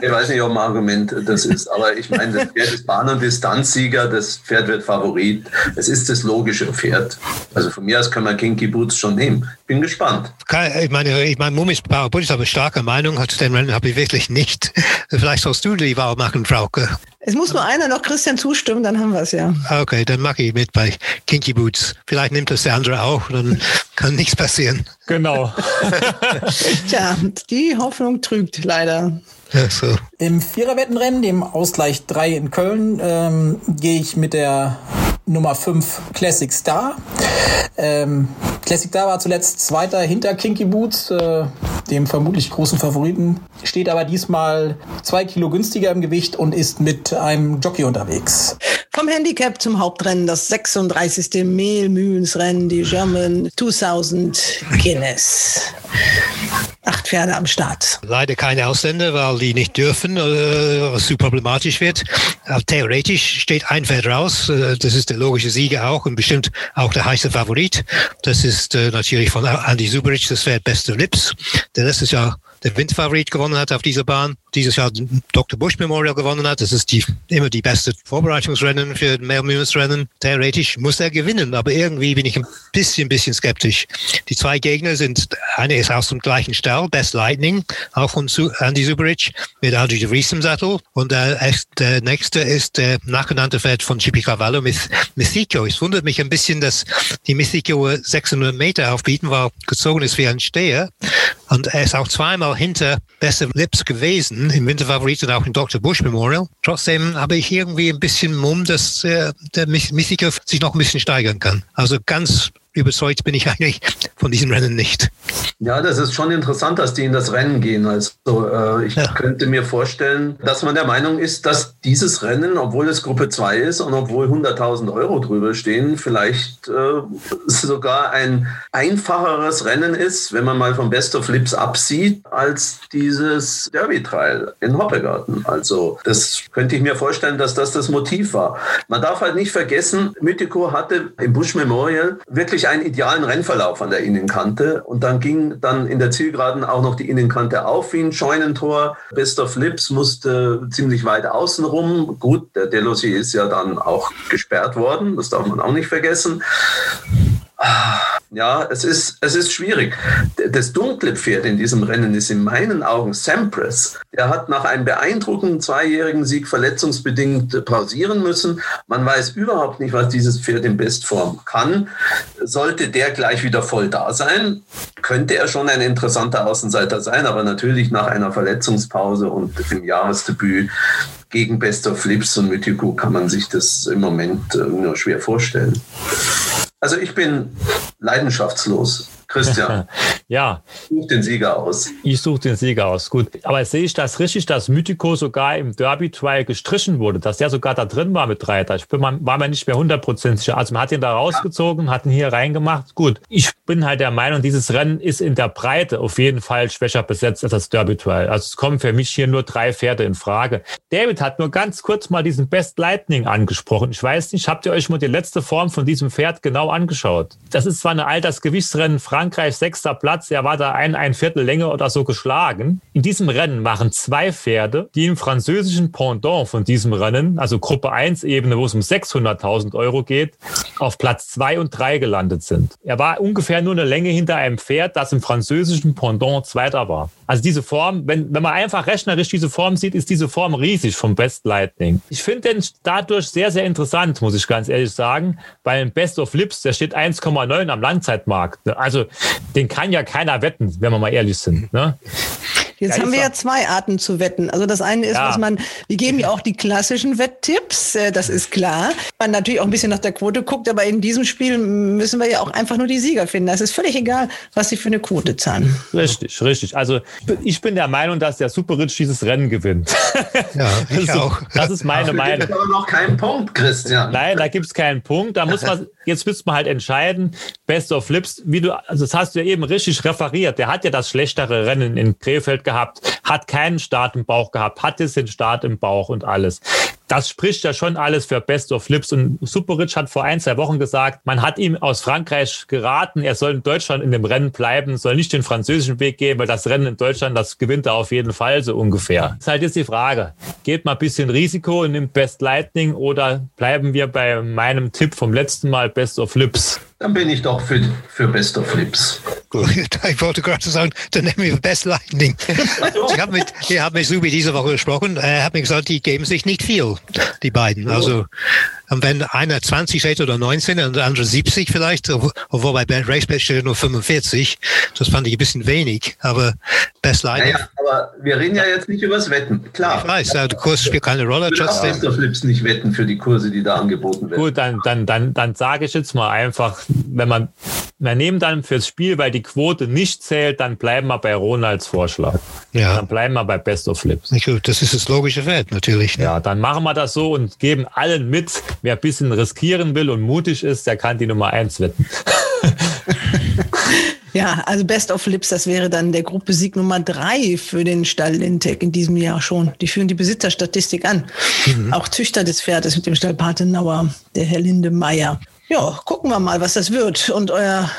ich weiß nicht, ob ein Argument das ist, aber ich meine, das Pferd ist Bahn- und Distanzsieger, das Pferd wird Favorit. Es ist das logische Pferd. Also von mir aus können wir Kinky Boots schon nehmen. Bin gespannt. Ich meine, ich meine, Mumis Boots habe starke Meinung, hat den Rennen habe ich wirklich nicht. Vielleicht sollst du die Wahl machen, Frauke. Es muss nur einer noch Christian zustimmen, dann haben wir es ja. Okay, dann mache ich mit bei Kinky Boots. Vielleicht nimmt das der andere auch, dann kann nichts passieren. Genau. Tja, die Hoffnung trügt leider. Ja, so. Im Viererwettenrennen, dem Ausgleich 3 in Köln, ähm, gehe ich mit der Nummer 5 Classic Star. Ähm, Classic Star war zuletzt Zweiter hinter Kinky Boots, äh, dem vermutlich großen Favoriten, steht aber diesmal zwei Kilo günstiger im Gewicht und ist mit einem Jockey unterwegs. Vom Handicap zum Hauptrennen, das 36. Mehlmühlensrennen, die German 2000 Guinness. Acht Pferde am Start. Leider keine Ausländer, weil die nicht dürfen, äh, was zu problematisch wird. Aber theoretisch steht ein Pferd raus. Äh, das ist der logische Sieger auch und bestimmt auch der heiße Favorit. Das ist äh, natürlich von Andy Zuberich das Pferd Beste Lips, der letztes Jahr Windfavorit gewonnen hat auf dieser Bahn, dieses Jahr Dr. Bush Memorial gewonnen hat. Das ist die, immer die beste Vorbereitungsrennen für Mehrmühlenrennen. Theoretisch muss er gewinnen, aber irgendwie bin ich ein bisschen, bisschen skeptisch. Die zwei Gegner sind, eine ist aus dem gleichen Stall, Best Lightning, auch von Andy Zuberich, mit Andy de Vries im Sattel. Und der, der nächste ist der nachgenannte Pferd von Chippy Cavallo mit Mythico. Es wundert mich ein bisschen, dass die Mythico 600 Meter aufbieten, weil gezogen ist wie ein Steher. Und er ist auch zweimal hinter Beste Lips gewesen, im Winterfavorit und auch im Dr. Bush Memorial. Trotzdem habe ich irgendwie ein bisschen Mumm, dass äh, der Mythiker sich noch ein bisschen steigern kann. Also ganz überzeugt bin ich eigentlich von diesem Rennen nicht. Ja, das ist schon interessant, dass die in das Rennen gehen. Also äh, ich ja. könnte mir vorstellen, dass man der Meinung ist, dass dieses Rennen, obwohl es Gruppe 2 ist und obwohl 100.000 Euro drüber stehen, vielleicht äh, sogar ein einfacheres Rennen ist, wenn man mal vom Best of Lips absieht, als dieses Derby-Trial in Hoppegarten. Also das könnte ich mir vorstellen, dass das das Motiv war. Man darf halt nicht vergessen, Mythico hatte im Bush Memorial wirklich einen idealen Rennverlauf an der Innenkante und dann ging dann in der Zielgeraden auch noch die Innenkante auf wie ein Scheunentor. Best of Lips musste ziemlich weit außen rum. Gut, der Delosi ist ja dann auch gesperrt worden, das darf man auch nicht vergessen. Ja, es ist, es ist schwierig. Das dunkle Pferd in diesem Rennen ist in meinen Augen Sampras. Der hat nach einem beeindruckenden zweijährigen Sieg verletzungsbedingt pausieren müssen. Man weiß überhaupt nicht, was dieses Pferd in Bestform kann. Sollte der gleich wieder voll da sein, könnte er schon ein interessanter Außenseiter sein, aber natürlich nach einer Verletzungspause und im Jahresdebüt gegen Best of Flips und Mythico kann man sich das im Moment äh, nur schwer vorstellen. Also ich bin leidenschaftslos. Christian. ja. Such den Sieger aus. Ich suche den Sieger aus. Gut. Aber sehe ich das richtig, dass Mythico sogar im Derby-Trial gestrichen wurde, dass der sogar da drin war mit Reiter? Ich bin, war mir nicht mehr hundertprozentig sicher. Also man hat ihn da rausgezogen, ja. hat ihn hier reingemacht. Gut. Ich bin halt der Meinung, dieses Rennen ist in der Breite auf jeden Fall schwächer besetzt als das Derby-Trial. Also es kommen für mich hier nur drei Pferde in Frage. David hat nur ganz kurz mal diesen Best Lightning angesprochen. Ich weiß nicht, habt ihr euch mal die letzte Form von diesem Pferd genau angeschaut? Das ist zwar eine Altersgewichtsrennen Frankreich sechster Platz. Er war da ein, ein Viertel Länge oder so geschlagen. In diesem Rennen machen zwei Pferde, die im französischen Pendant von diesem Rennen, also Gruppe 1 Ebene, wo es um 600.000 Euro geht, auf Platz zwei und drei gelandet sind. Er war ungefähr nur eine Länge hinter einem Pferd, das im französischen Pendant Zweiter war. Also diese Form, wenn, wenn man einfach rechnerisch diese Form sieht, ist diese Form riesig vom Best Lightning. Ich finde den dadurch sehr, sehr interessant, muss ich ganz ehrlich sagen, weil ein Best of Lips, der steht 1,9 am Langzeitmarkt. Also den kann ja keiner wetten, wenn wir mal ehrlich sind. Ne? Jetzt ja, haben wir ja zwei Arten zu wetten. Also das eine ist, ja. was man, wir geben ja auch die klassischen Wetttipps, äh, das ist klar. Man natürlich auch ein bisschen nach der Quote guckt, aber in diesem Spiel müssen wir ja auch einfach nur die Sieger finden. Es ist völlig egal, was sie für eine Quote zahlen. Richtig, richtig. Also ich bin der Meinung, dass der Super Rich dieses Rennen gewinnt. Ja, ich das auch. Das ist meine Dafür Meinung. Da gibt aber noch keinen Punkt, Christian. Nein, da gibt es keinen Punkt. Da muss man, jetzt müsste man halt entscheiden, Best of Flips, wie du, also das hast du ja eben richtig referiert. Der hat ja das schlechtere Rennen in Krefeld gehabt hat keinen Start im Bauch gehabt, hat jetzt den Start im Bauch und alles. Das spricht ja schon alles für Best of Flips. Und Superrich hat vor ein, zwei Wochen gesagt, man hat ihm aus Frankreich geraten, er soll in Deutschland in dem Rennen bleiben, soll nicht den französischen Weg gehen, weil das Rennen in Deutschland, das gewinnt er auf jeden Fall so ungefähr. Ist halt jetzt die Frage. Geht mal ein bisschen Risiko und nimmt Best Lightning oder bleiben wir bei meinem Tipp vom letzten Mal Best of Flips? Dann bin ich doch für, für Best of Flips. Gut, ich wollte gerade sagen, dann nehmen wir Best Lightning. ich habe mit, ich hab mit Subi diese Woche gesprochen. Er hat mir gesagt, die geben sich nicht viel, die beiden. Also wenn einer 20 steht oder 19 und der andere 70 vielleicht, obwohl bei Bernd Racebet steht nur 45, das fand ich ein bisschen wenig, aber Best Line. Naja, aber wir reden ja jetzt nicht über das Wetten, klar. Ich weiß, der Kurs spielt keine Rolle. Ich will Flips nicht wetten für die Kurse, die da angeboten werden. Gut, dann, dann, dann, dann sage ich jetzt mal einfach, wenn man, wir nehmen dann fürs Spiel, weil die Quote nicht zählt, dann bleiben wir bei Ronalds Vorschlag. Ja. Dann bleiben wir bei Best of Flips. Gut, das ist das logische Wert natürlich. Ne? Ja, dann machen wir das so und geben allen mit, wer ein bisschen riskieren will und mutig ist, der kann die Nummer eins wetten. Ja, also Best of Lips, das wäre dann der Gruppe-Sieg Nummer drei für den Stall Lintec in diesem Jahr schon. Die führen die Besitzerstatistik an. Mhm. Auch Züchter des Pferdes mit dem Stall Patenauer, der Herr Lindemeyer. Ja, gucken wir mal, was das wird. Und euer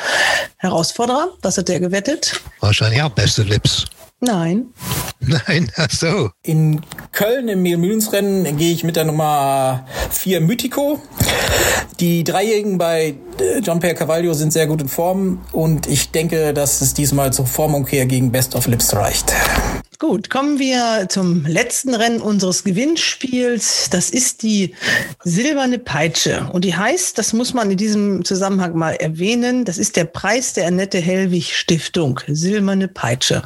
Herausforderer, was hat der gewettet? Wahrscheinlich auch Beste Lips. Nein. Nein, ach so. In Köln im Mehlmühlensrennen gehe ich mit der Nummer 4 Mythico. Die Dreijährigen bei äh, John Pierre Cavaglio sind sehr gut in Form und ich denke, dass es diesmal zur Formumkehr gegen Best of Lips reicht. Gut, kommen wir zum letzten Rennen unseres Gewinnspiels. Das ist die silberne Peitsche. Und die heißt, das muss man in diesem Zusammenhang mal erwähnen, das ist der Preis der Annette Hellwig Stiftung. Silberne Peitsche.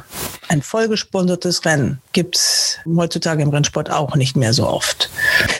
Ein vollgesponsertes Rennen. Gibt's heutzutage im Rennsport auch nicht mehr so oft.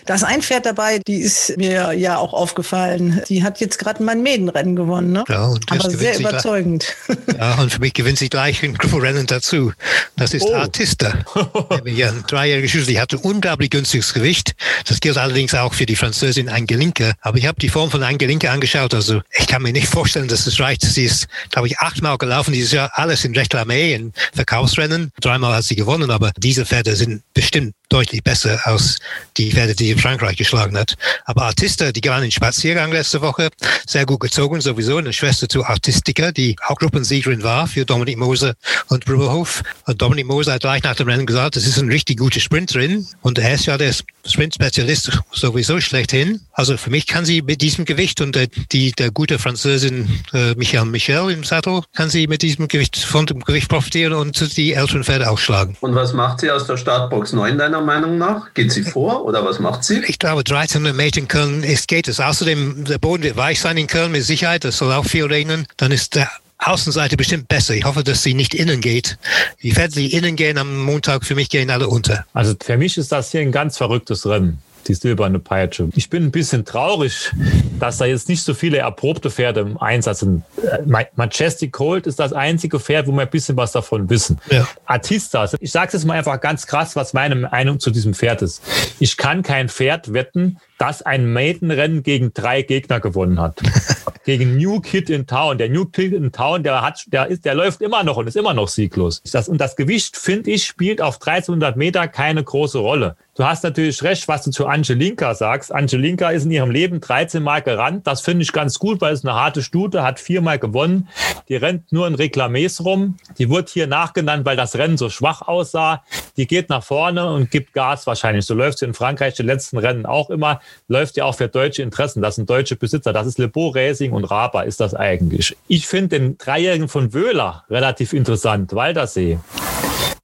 Da ist ein Pferd dabei, die ist mir ja auch aufgefallen. Die hat jetzt gerade mein Mädenrennen gewonnen, ne? Ja, und das Aber sehr überzeugend. Ja, und für mich gewinnt sie gleich ein Rennen dazu. Das ist Oh. Artista. ja, ein dreijähriger Schüler, die hatte unglaublich günstiges Gewicht. Das gilt allerdings auch für die Französin Angelinke. Aber ich habe die Form von Angelinke angeschaut. Also ich kann mir nicht vorstellen, dass es reicht. Sie ist, glaube ich, achtmal gelaufen dieses Jahr. Alles in Reklamé, in Verkaufsrennen. Dreimal hat sie gewonnen, aber diese Pferde sind bestimmt deutlich besser als die Pferde, die in Frankreich geschlagen hat. Aber Artista, die gewann den Spaziergang letzte Woche, sehr gut gezogen, sowieso eine Schwester zu Artistica, die auch Gruppensiegerin war für Dominik Moser und Bruderhof. Und Dominik Moser hat gleich nach dem Rennen gesagt, das ist ein richtig guter Sprinterin und er ist ja der Sprint-Spezialist sowieso schlechthin. Also für mich kann sie mit diesem Gewicht und der, die, der gute Französin äh, Michael Michel im Sattel, kann sie mit diesem Gewicht, von dem Gewicht profitieren und die älteren Pferde auch schlagen. Und was macht sie aus der Startbox 9 deiner Meinung nach? Geht sie vor oder was macht sie? Ich glaube, 1300 Meter in Köln ist, geht es. Außerdem, der Boden wird weich sein in Köln mit Sicherheit. Es soll auch viel regnen. Dann ist der Außenseite bestimmt besser. Ich hoffe, dass sie nicht innen geht. Die Pferde, die innen gehen am Montag, für mich gehen alle unter. Also für mich ist das hier ein ganz verrücktes Rennen. Die silberne Peitsche. Ich bin ein bisschen traurig, dass da jetzt nicht so viele erprobte Pferde im Einsatz sind. Ma- Majestic Colt ist das einzige Pferd, wo wir ein bisschen was davon wissen. Ja. Artista, ich sage jetzt mal einfach ganz krass, was meine Meinung zu diesem Pferd ist. Ich kann kein Pferd wetten, das ein Maidenrennen gegen drei Gegner gewonnen hat. gegen New Kid in Town. Der New Kid in Town, der hat, der ist, der läuft immer noch und ist immer noch sieglos. Das, und das Gewicht, finde ich, spielt auf 1300 Meter keine große Rolle. Du hast natürlich recht, was du zu Angelinka sagst. Angelinka ist in ihrem Leben 13 Mal gerannt. Das finde ich ganz gut, weil es eine harte Stute, hat viermal gewonnen. Die rennt nur in Reklames rum. Die wird hier nachgenannt, weil das Rennen so schwach aussah. Die geht nach vorne und gibt Gas wahrscheinlich. So läuft sie in Frankreich die letzten Rennen auch immer. Läuft ja auch für deutsche Interessen. Das sind deutsche Besitzer. Das ist Le Beau Racing und Raba ist das eigentlich. Ich finde den Dreijährigen von Wöhler relativ interessant. Waldersee.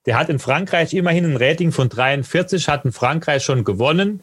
Der hat in Frankreich immerhin ein Rating von 43, hat in Frankreich schon gewonnen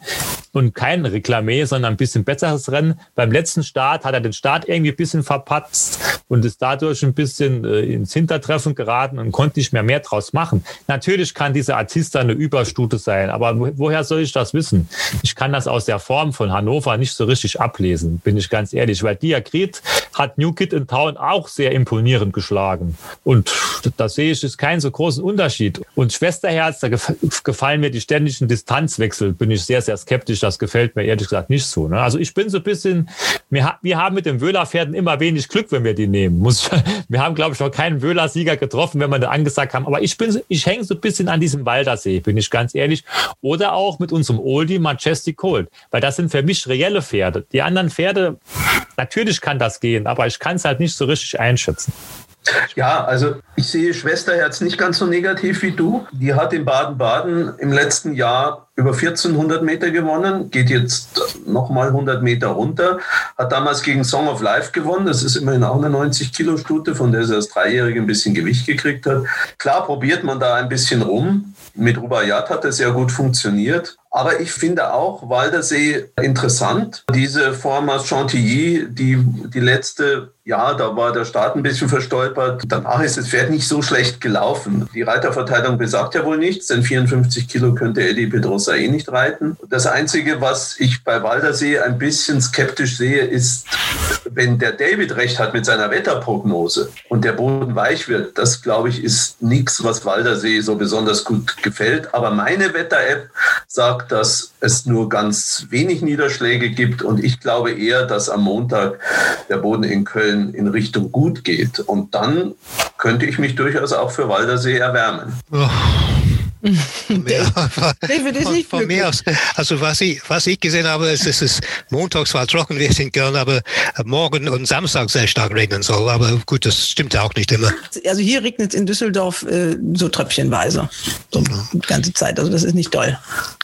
und kein Reklamé, sondern ein bisschen besseres Rennen. Beim letzten Start hat er den Start irgendwie ein bisschen verpatzt und ist dadurch ein bisschen äh, ins Hintertreffen geraten und konnte nicht mehr mehr draus machen. Natürlich kann diese Artista eine Überstute sein, aber wo- woher soll ich das wissen? Ich kann das aus der Form von Hannover nicht so richtig ablesen, bin ich ganz ehrlich, weil Diakrit hat New Kid in Town auch sehr imponierend geschlagen. Und da sehe ich ist keinen so großen Unterschied. Und Schwesterherz, da gef gefallen mir die ständigen Distanzwechsel, bin ich sehr, sehr skeptisch. Das gefällt mir ehrlich gesagt nicht so. Ne? Also ich bin so ein bisschen, wir, wir haben mit den Wöhler-Pferden immer wenig Glück, wenn wir die nehmen. Muss, wir haben, glaube ich, noch keinen Wöhler-Sieger getroffen, wenn wir den angesagt haben. Aber ich bin, ich hänge so ein bisschen an diesem Waldersee, bin ich ganz ehrlich. Oder auch mit unserem Oldie Majestic Colt. Weil das sind für mich reelle Pferde. Die anderen Pferde, natürlich kann das gehen, aber ich kann es halt nicht so richtig einschätzen. Ja, also ich sehe Schwesterherz nicht ganz so negativ wie du. Die hat in Baden-Baden im letzten Jahr über 1400 Meter gewonnen, geht jetzt nochmal 100 Meter runter, hat damals gegen Song of Life gewonnen. Das ist immerhin auch eine 90-Kilo-Stute, von der sie als Dreijährige ein bisschen Gewicht gekriegt hat. Klar probiert man da ein bisschen rum. Mit Rubaiyat hat das sehr gut funktioniert. Aber ich finde auch Waldersee interessant. Diese Form aus Chantilly, die, die letzte, ja, da war der Start ein bisschen verstolpert. Danach ist das Pferd nicht so schlecht gelaufen. Die Reiterverteilung besagt ja wohl nichts, denn 54 Kilo könnte Eddie Pedrosa eh nicht reiten. Das Einzige, was ich bei Waldersee ein bisschen skeptisch sehe, ist, wenn der David recht hat mit seiner Wetterprognose und der Boden weich wird, das glaube ich ist nichts, was Waldersee so besonders gut gefällt. Aber meine Wetter-App sagt, dass es nur ganz wenig Niederschläge gibt und ich glaube eher, dass am Montag der Boden in Köln in Richtung gut geht. Und dann könnte ich mich durchaus auch für Waldersee erwärmen. David ist nicht von, von mir aus. Also was ich, was ich gesehen habe, ist, dass es montags zwar trocken wird in Köln, aber morgen und Samstag sehr stark regnen soll. Aber gut, das stimmt auch nicht immer. Also hier regnet es in Düsseldorf äh, so tröpfchenweise. So die ganze Zeit. Also das ist nicht doll.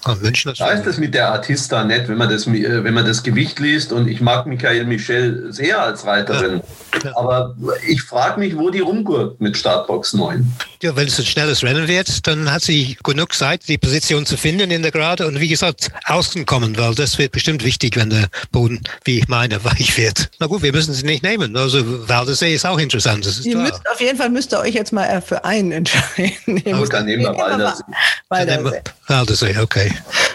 Oh, München da ist das mit der Artista nett, wenn man das, äh, wenn man das Gewicht liest. Und ich mag Michael Michel sehr als Reiterin. Ja. Aber ich frage mich, wo die rumgurkt mit Startbox 9. Ja, wenn es ein schnelles Rennen wird, dann hat sie genug Zeit, die Position zu finden in der Gerade und wie gesagt, außen kommen, weil das wird bestimmt wichtig, wenn der Boden, wie ich meine, weich wird. Na gut, wir müssen sie nicht nehmen. Also Waldesee ist auch interessant. Das ist ihr müsst auf jeden Fall müsst ihr euch jetzt mal für einen entscheiden. Gut, dann nehmen wir Waldesee. Waldesee. Waldesee, okay.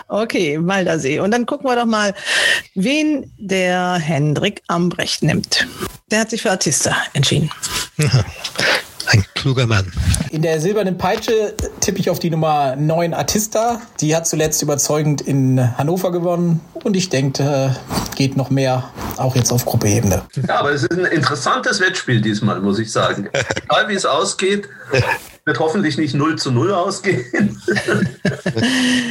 Okay, Waldersee. Und dann gucken wir doch mal, wen der Hendrik Ambrecht nimmt. Der hat sich für Artista entschieden. Ein kluger Mann. In der silbernen Peitsche tippe ich auf die Nummer 9 Artista. Die hat zuletzt überzeugend in Hannover gewonnen. Und ich denke, geht noch mehr, auch jetzt auf Gruppeebene. Ja, aber es ist ein interessantes Wettspiel diesmal, muss ich sagen. Egal wie es ausgeht, wird hoffentlich nicht 0 zu 0 ausgehen.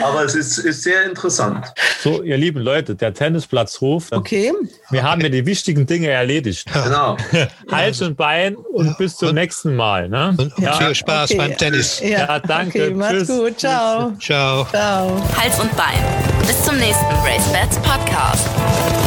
Aber es ist, ist sehr interessant. So, ihr lieben Leute, der Tennisplatz ruft. Okay. Wir haben ja die wichtigen Dinge erledigt. Genau. Hals und Bein und bis zum nächsten Mal. Ne? Und viel Spaß Okay. beim Tennis. Ja, Ja, danke. Okay, macht's Tschüss. gut. Ciao. Ciao. Ciao. Hals und Bein. Bis zum nächsten Race Bats Podcast.